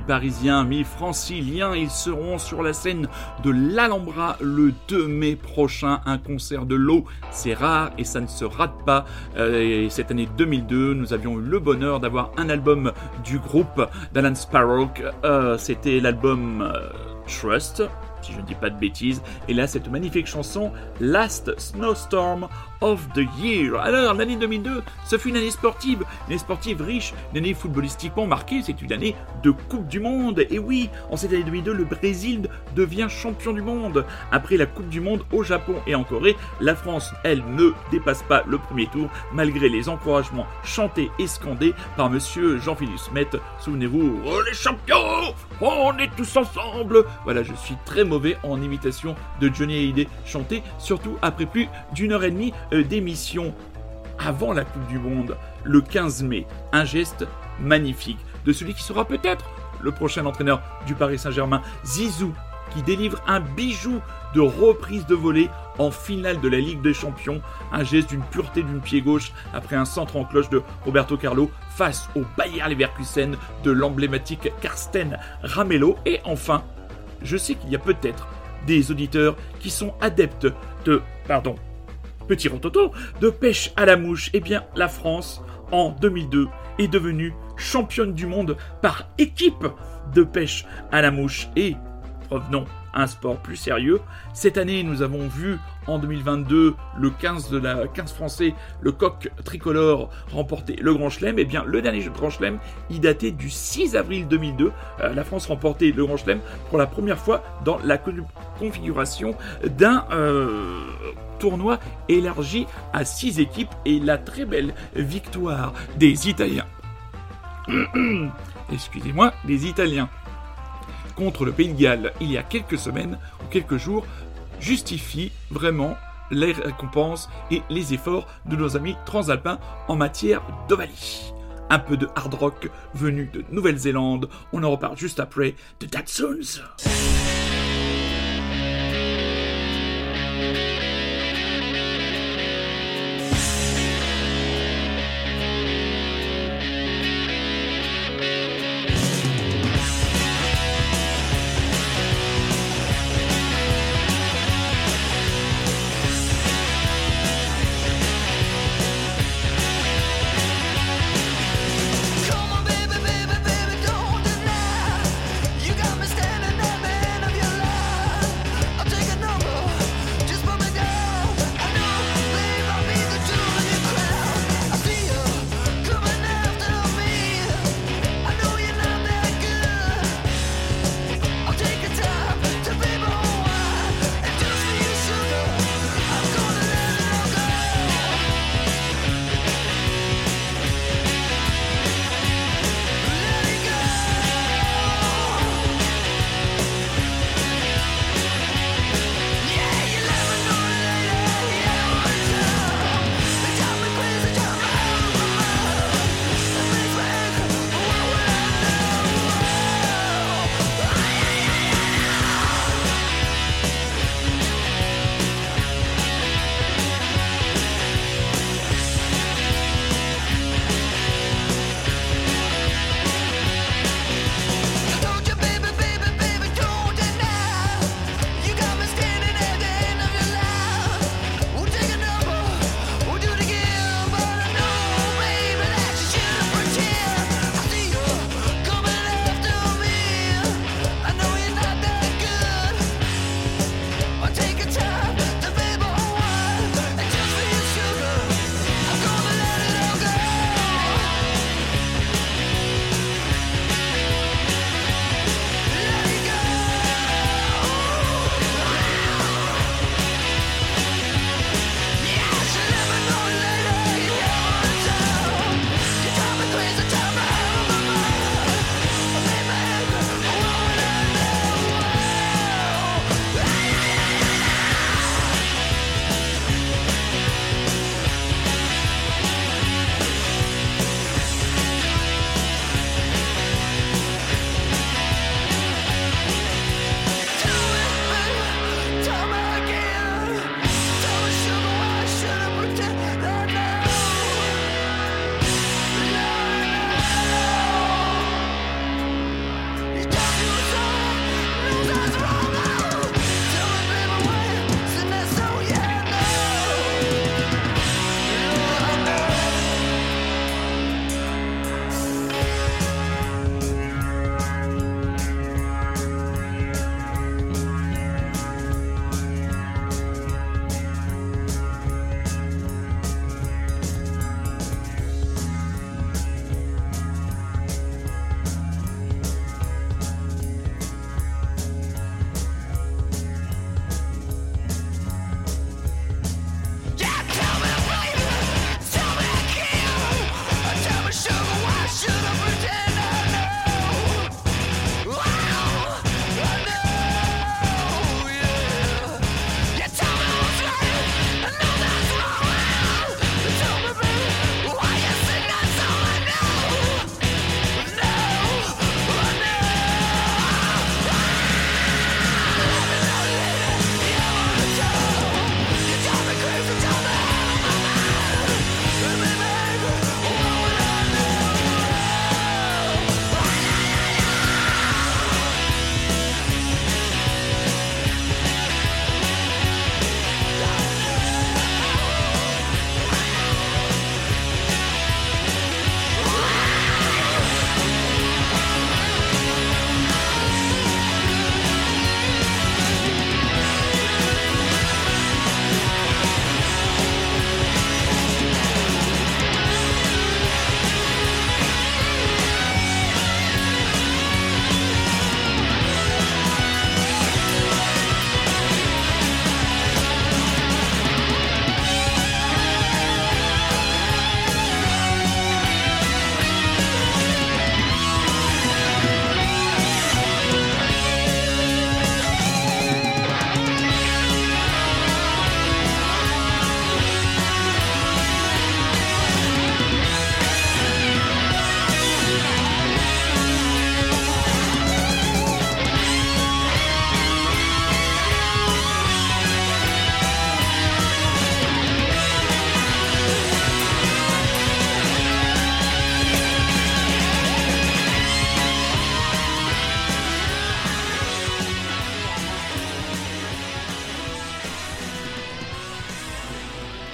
[SPEAKER 1] Amis parisiens, amis franciliens, ils seront sur la scène de l'Alhambra le 2 mai prochain. Un concert de l'eau, c'est rare et ça ne se rate pas. Euh, et cette année 2002, nous avions eu le bonheur d'avoir un album du groupe d'Alan Sparrow. Euh, C'était l'album euh, Trust. Si je ne dis pas de bêtises. Et là, cette magnifique chanson, Last Snowstorm of the Year. Alors, l'année 2002, ce fut une année sportive, une année sportive riche, une année footballistiquement marquée, c'est une année de Coupe du Monde. Et oui, en cette année 2002, le Brésil devient champion du monde. Après la Coupe du Monde au Japon et en Corée, la France, elle, ne dépasse pas le premier tour, malgré les encouragements chantés et scandés par monsieur Jean-Philippe Smet. Souvenez-vous, oh, les champions, on est tous ensemble. Voilà, je suis très mauvais en imitation de Johnny Hallyday chanté, surtout après plus d'une heure et demie euh, d'émission avant la Coupe du Monde, le 15 mai. Un geste magnifique de celui qui sera peut-être le prochain entraîneur du Paris Saint-Germain, Zizou, qui délivre un bijou de reprise de volée en finale de la Ligue des Champions. Un geste d'une pureté d'une pied gauche après un centre en cloche de Roberto Carlo face au Bayer Leverkusen de l'emblématique Karsten Ramello. Et enfin, je sais qu'il y a peut-être des auditeurs qui sont adeptes de, pardon, petit rototo, de pêche à la mouche. Eh bien, la France, en 2002, est devenue championne du monde par équipe de pêche à la mouche. Et, revenons un sport plus sérieux, cette année, nous avons vu en 2022 le 15 de la 15 français, le coq tricolore remporter le Grand Chelem. Et bien, le dernier Grand Chelem, il datait du 6 avril 2002. Euh, la France remportait le Grand Chelem pour la première fois dans la con- configuration d'un euh, tournoi élargi à 6 équipes et la très belle victoire des Italiens. Excusez-moi, des Italiens contre le Pays de Galles il y a quelques semaines ou quelques jours justifie vraiment les récompenses et les efforts de nos amis transalpins en matière d'Ovalie. Un peu de hard rock venu de Nouvelle-Zélande, on en reparle juste après de Datsuns.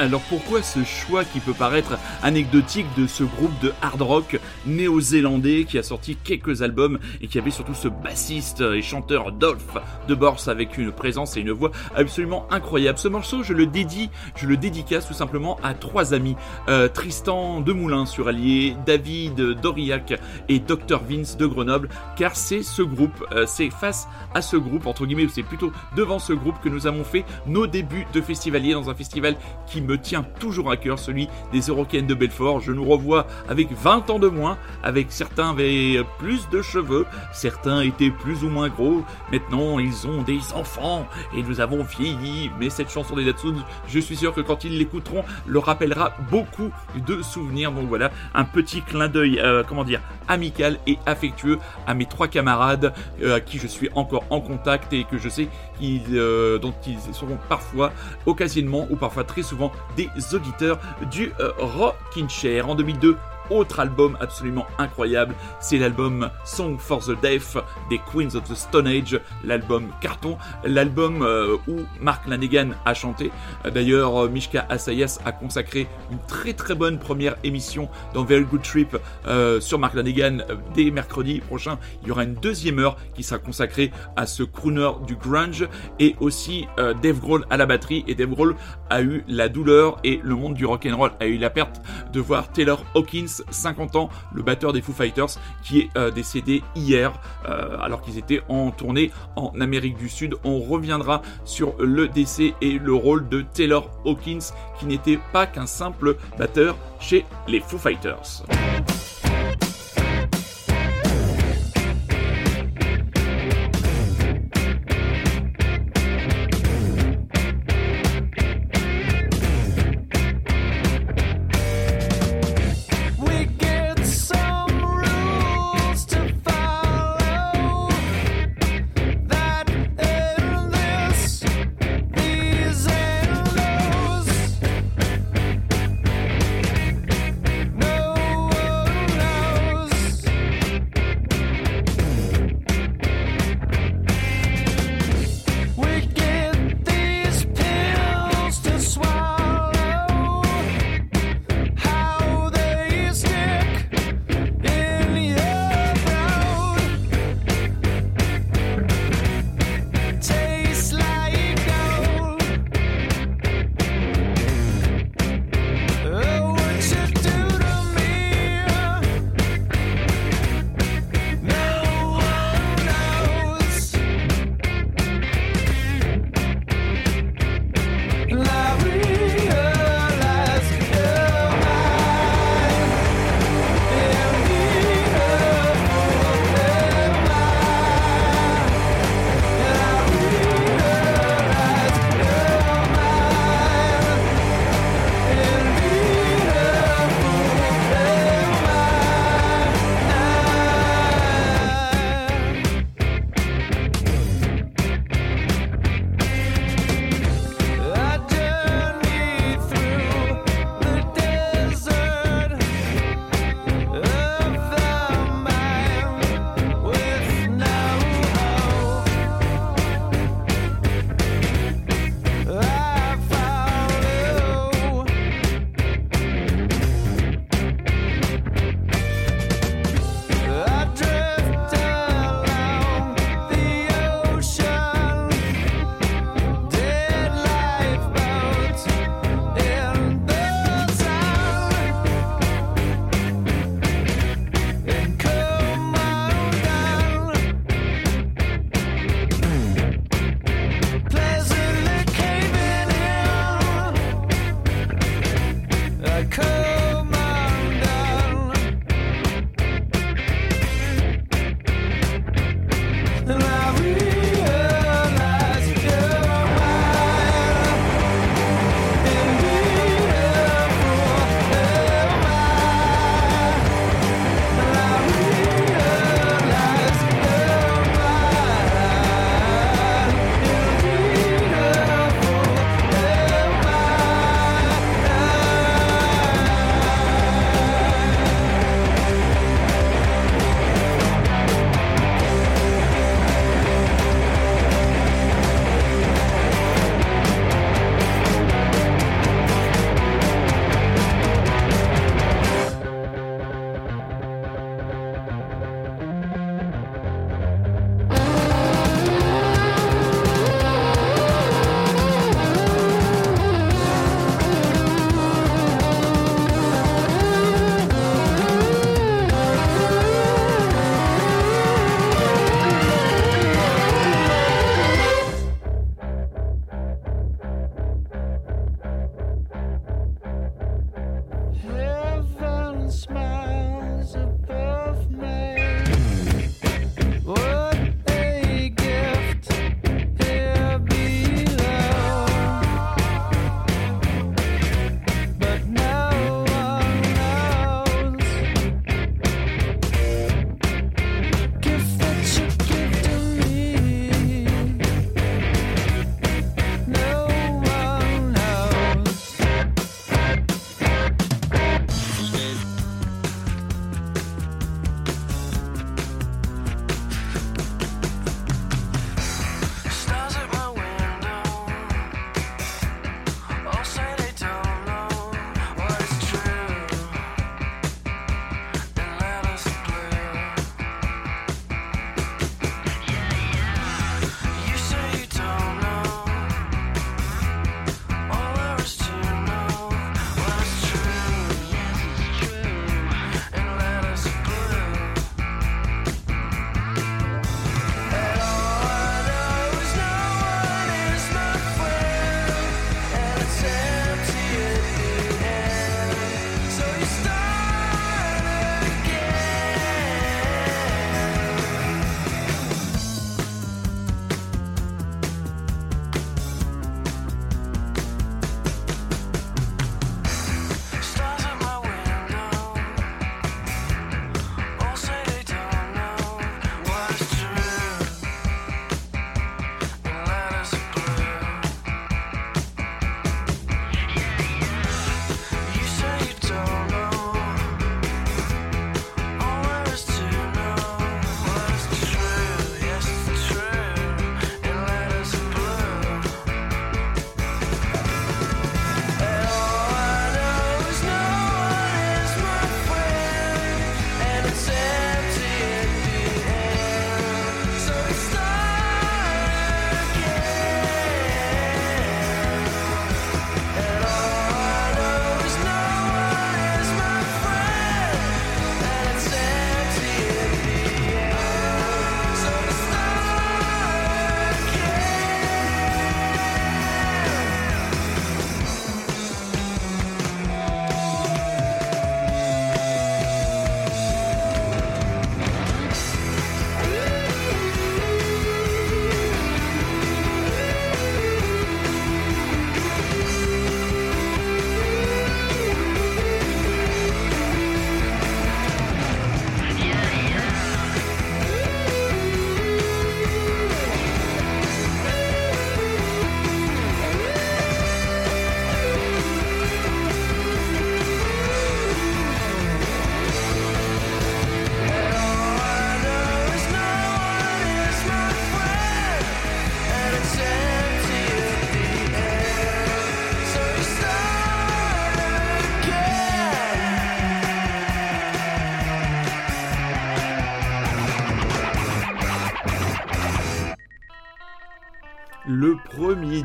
[SPEAKER 1] Alors pourquoi ce choix qui peut paraître anecdotique de ce groupe de hard rock néo-zélandais qui a sorti quelques albums et qui avait surtout ce bassiste et chanteur Dolph de Bors avec une présence et une voix absolument incroyable. Ce morceau, je le dédie, je le dédicace tout simplement à trois amis. Euh, Tristan Demoulin sur Allier, David Doriac et Dr Vince de Grenoble car c'est ce groupe, euh, c'est face à ce groupe entre guillemets, c'est plutôt devant ce groupe que nous avons fait nos débuts de festivalier dans un festival qui me tient toujours à cœur, celui des Eurocaines de Belfort. Je nous revois avec 20 ans de moins, avec certains avaient plus de cheveux, certains étaient plus ou moins gros. Maintenant, ils ont des enfants et nous avons vieilli. Mais cette chanson des Datsuns, je suis sûr que quand ils l'écouteront, leur rappellera beaucoup de souvenirs. Donc voilà, un petit clin d'œil, euh, comment dire, amical et affectueux à mes trois camarades euh, à qui je suis encore en contact et que je sais qu'ils, euh, dont ils seront parfois, occasionnellement ou parfois très souvent des auditeurs du euh, Rockin' Chair. En 2002, autre album absolument incroyable, c'est l'album Song for the Deaf des Queens of the Stone Age, l'album carton, l'album euh, où Mark Lanegan a chanté. D'ailleurs, euh, Mishka Asayas a consacré une très très bonne première émission dans Very Good Trip euh, sur Mark Lanegan dès mercredi prochain. Il y aura une deuxième heure qui sera consacrée à ce crooner du grunge et aussi Dave Grohl à la batterie. Et Dave Grohl a eu la douleur et le monde du rock'n'roll a eu la perte de voir Taylor Hawkins 50 ans, le batteur des Foo Fighters, qui est euh, décédé hier, euh, alors qu'ils étaient en tournée en Amérique du Sud. On reviendra sur le décès et le rôle de Taylor Hawkins, qui n'était pas qu'un simple batteur chez les Foo Fighters.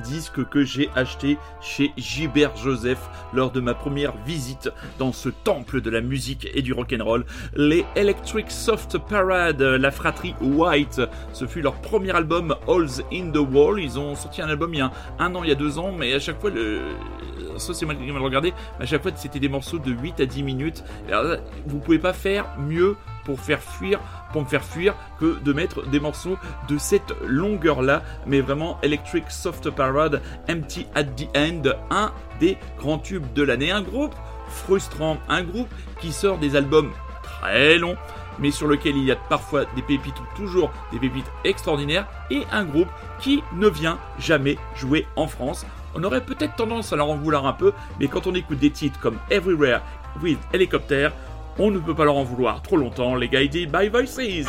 [SPEAKER 1] Premier disque que j'ai acheté chez Gilbert Joseph lors de ma première visite dans ce temple de la musique et du rock'n'roll. Les Electric Soft Parade, la fratrie White, ce fut leur premier album Holes in the Wall. Ils ont sorti un album il y a un an, il y a deux ans, mais à chaque fois, le... ça c'est mal, regardé, mais à chaque fois c'était des morceaux de 8 à 10 minutes. Là, vous pouvez pas faire mieux pour faire fuir pour me faire fuir que de mettre des morceaux de cette longueur là mais vraiment Electric Soft Parade Empty at the End un des grands tubes de l'année. Un groupe frustrant un groupe qui sort des albums très longs mais sur lequel il y a parfois des pépites ou toujours des pépites extraordinaires et un groupe qui ne vient jamais jouer en France. On aurait peut-être tendance à leur en vouloir un peu, mais quand on écoute des titres comme Everywhere with Helicopter, on ne peut pas leur en vouloir trop longtemps, les Guided by Voices.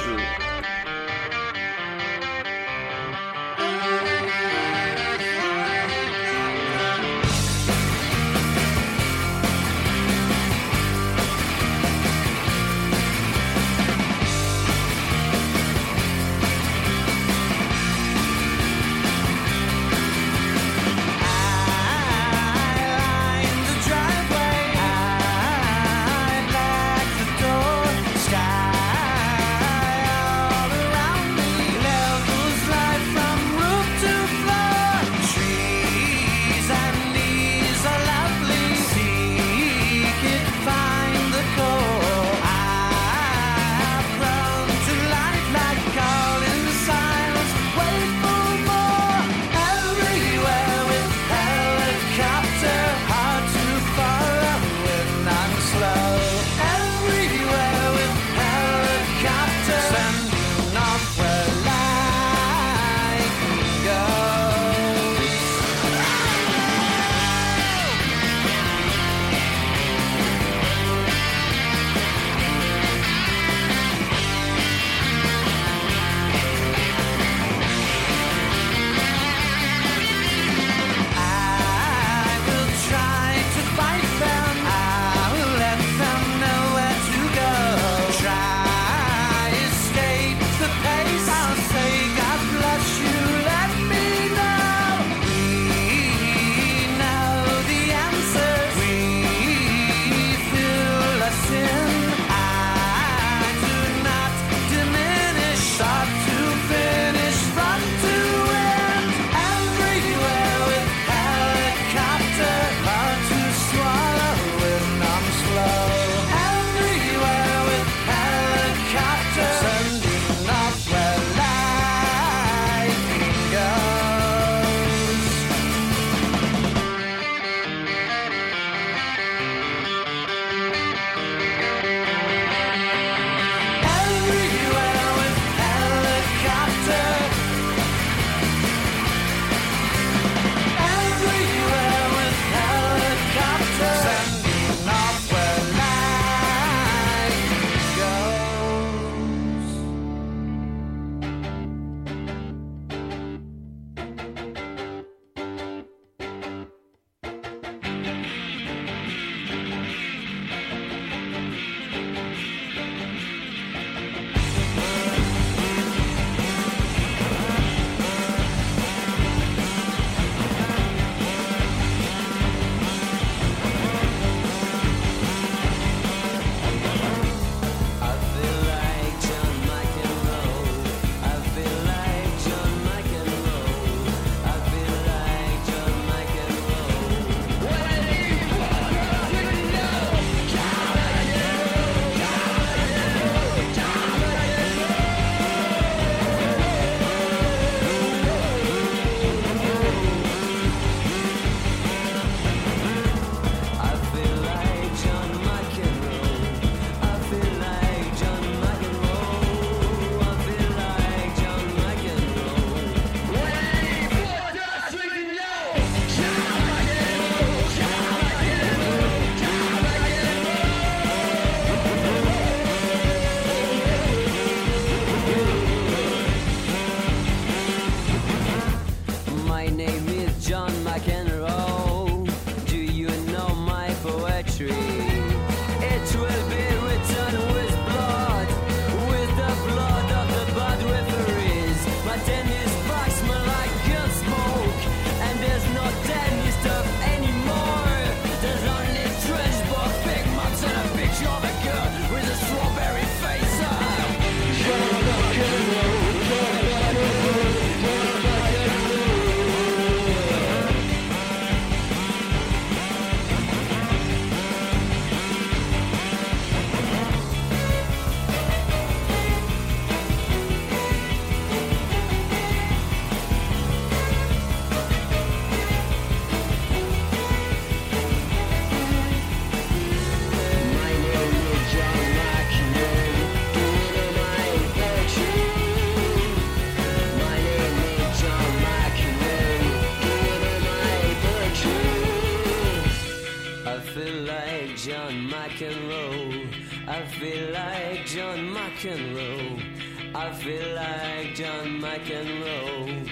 [SPEAKER 8] I feel like John McEnroe.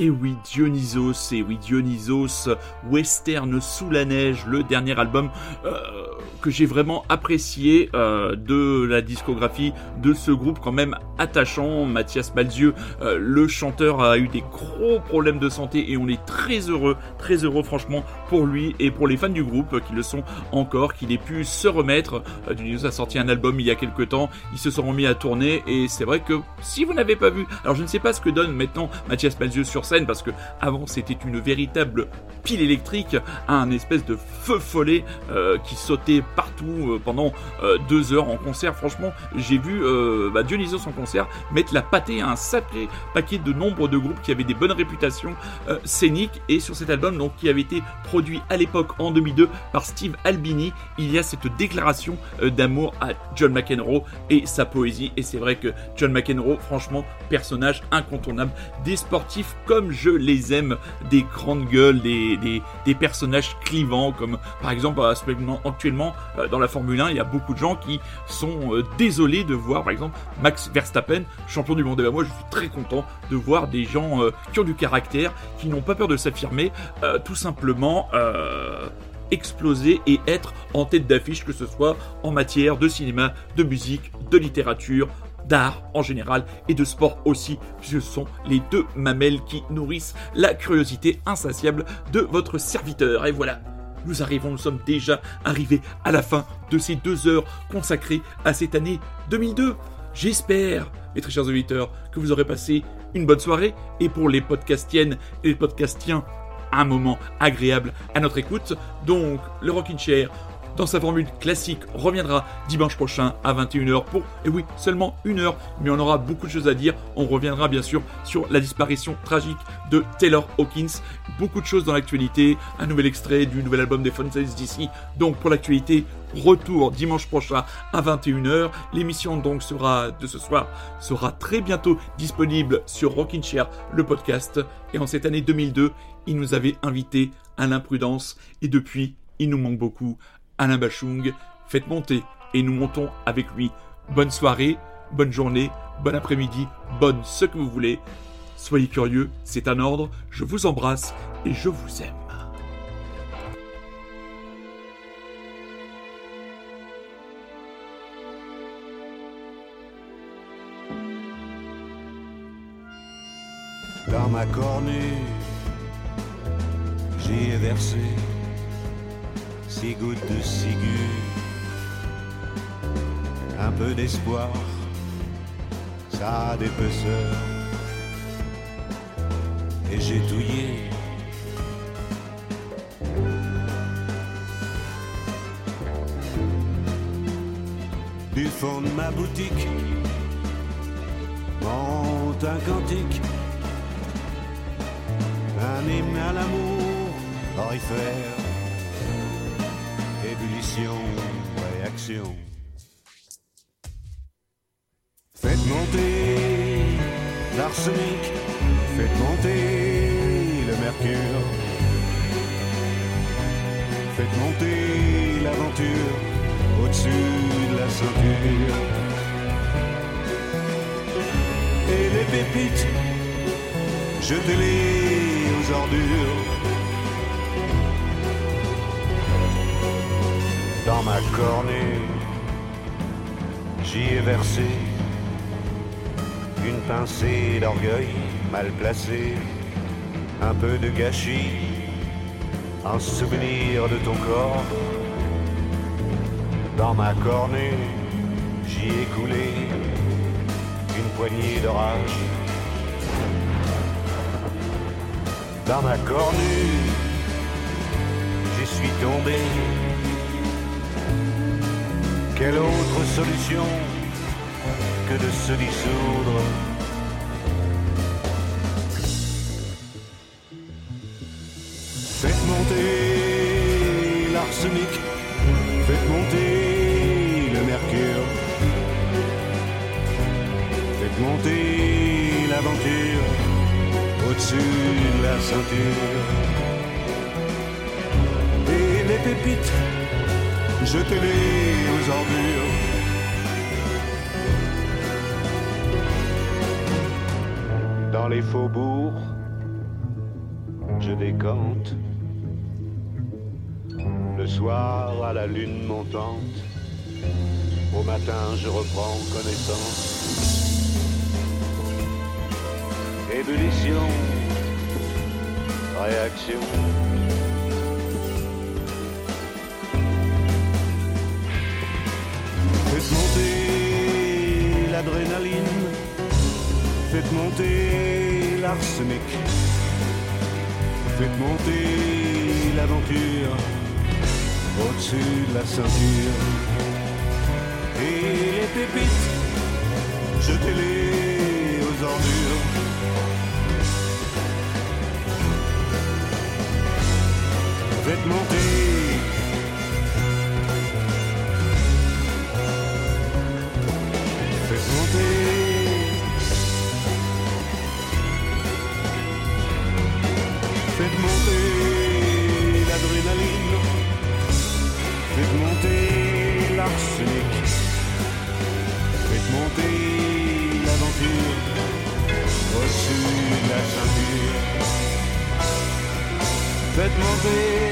[SPEAKER 1] Et oui, Dionysos, et oui, Dionysos, Western sous la neige, le dernier album euh, que j'ai vraiment apprécié euh, de la discographie de ce groupe quand même attachant. Mathias Malzieu, euh, le chanteur, a eu des gros problèmes de santé et on est très heureux, très heureux franchement pour lui et pour les fans du groupe qui le sont encore, qu'il ait pu se remettre. Euh, Dionysos a sorti un album il y a quelques temps, ils se sont remis à tourner et c'est vrai que si vous n'avez pas vu, alors je ne sais pas ce que donne maintenant Mathias Malzieu sur scène parce que avant c'était une véritable pile électrique, un espèce de feu follet euh, qui sautait partout euh, pendant euh, deux heures en concert. Franchement, j'ai vu euh, bah, Dionysos en concert mettre la pâtée à un sacré paquet de nombre de groupes qui avaient des bonnes réputations scéniques et sur cet album donc qui avait été produit à l'époque en 2002 par Steve Albini, il y a cette déclaration d'amour à John McEnroe et sa poésie. Et c'est vrai que John McEnroe franchement personnage incontournable. Des sportifs comme je les aime des grandes gueules des, des, personnages clivants comme par exemple actuellement, dans la Formule 1 il y a beaucoup de gens qui sont euh, désolés de voir par exemple Max Verstappen champion du monde. Et ben moi je suis très content de voir des gens euh, qui ont du caractère qui n'ont pas peur de s'affirmer euh, tout simplement euh, exploser et être en tête d'affiche, que ce soit en matière de cinéma, de musique, de littérature, d'art en général et de sport aussi, puisque ce sont les deux mamelles qui nourrissent la curiosité insatiable de votre serviteur. Et voilà, nous arrivons, nous sommes déjà arrivés à la fin de ces deux heures consacrées à cette année 2002. J'espère, mes très chers auditeurs, que vous aurez passé une bonne soirée et pour les podcastiennes et les podcastiens, un moment agréable à notre écoute. Donc, le Rockin' Chair, dans sa formule classique, reviendra dimanche prochain à 21h pour, et oui, seulement une heure, mais on aura beaucoup de choses à dire. On reviendra bien sûr sur la disparition tragique de Taylor Hawkins. Beaucoup de choses dans l'actualité, un nouvel extrait du nouvel album des Fontaines d'ici. Donc, pour l'actualité, retour dimanche prochain à 21h. L'émission donc sera de ce soir sera très bientôt disponible sur Rockin' Chair, le podcast. Et en cette année 2002, il nous avait invité à l'imprudence et depuis, il nous manque beaucoup. Alain Bachung, faites monter et nous montons avec lui. Bonne soirée, bonne journée, bon après-midi, bonne ce que vous voulez. Soyez curieux, c'est un ordre. Je vous embrasse et je vous aime.
[SPEAKER 13] Dans ma cornue, j'y versé six gouttes de ciguë, un peu d'espoir, ça a d'épaisseur, et j'ai touillé. Du fond de ma boutique, monte un cantique. Un hymne à l'amour, orifère, ébullition, réaction. Faites monter l'arsenic, faites monter le mercure, faites monter l'aventure au-dessus de la ceinture. Et les pépites, jetez-les aux ordures. Dans ma cornée, j'y ai versé une pincée d'orgueil mal placée, un peu de gâchis, un souvenir de ton corps. Dans ma cornée, j'y ai coulé une poignée de rage. dans ma cornue, j'y suis tombé. Quelle autre solution que de se dissoudre? Faites monter l'arsenic, faites monter le mercure, faites monter l'aventure au-dessus de la ceinture. Et les pépites jetez-les aux ordures. Dans les faubourgs, je décante. Le soir à la lune montante, au matin je reprends connaissance. Ébullition, réaction. Faites monter l'arsenic, faites monter l'aventure au-dessus de la ceinture. Et les pépites, jetez-les aux ordures. Faites monter Au-dessus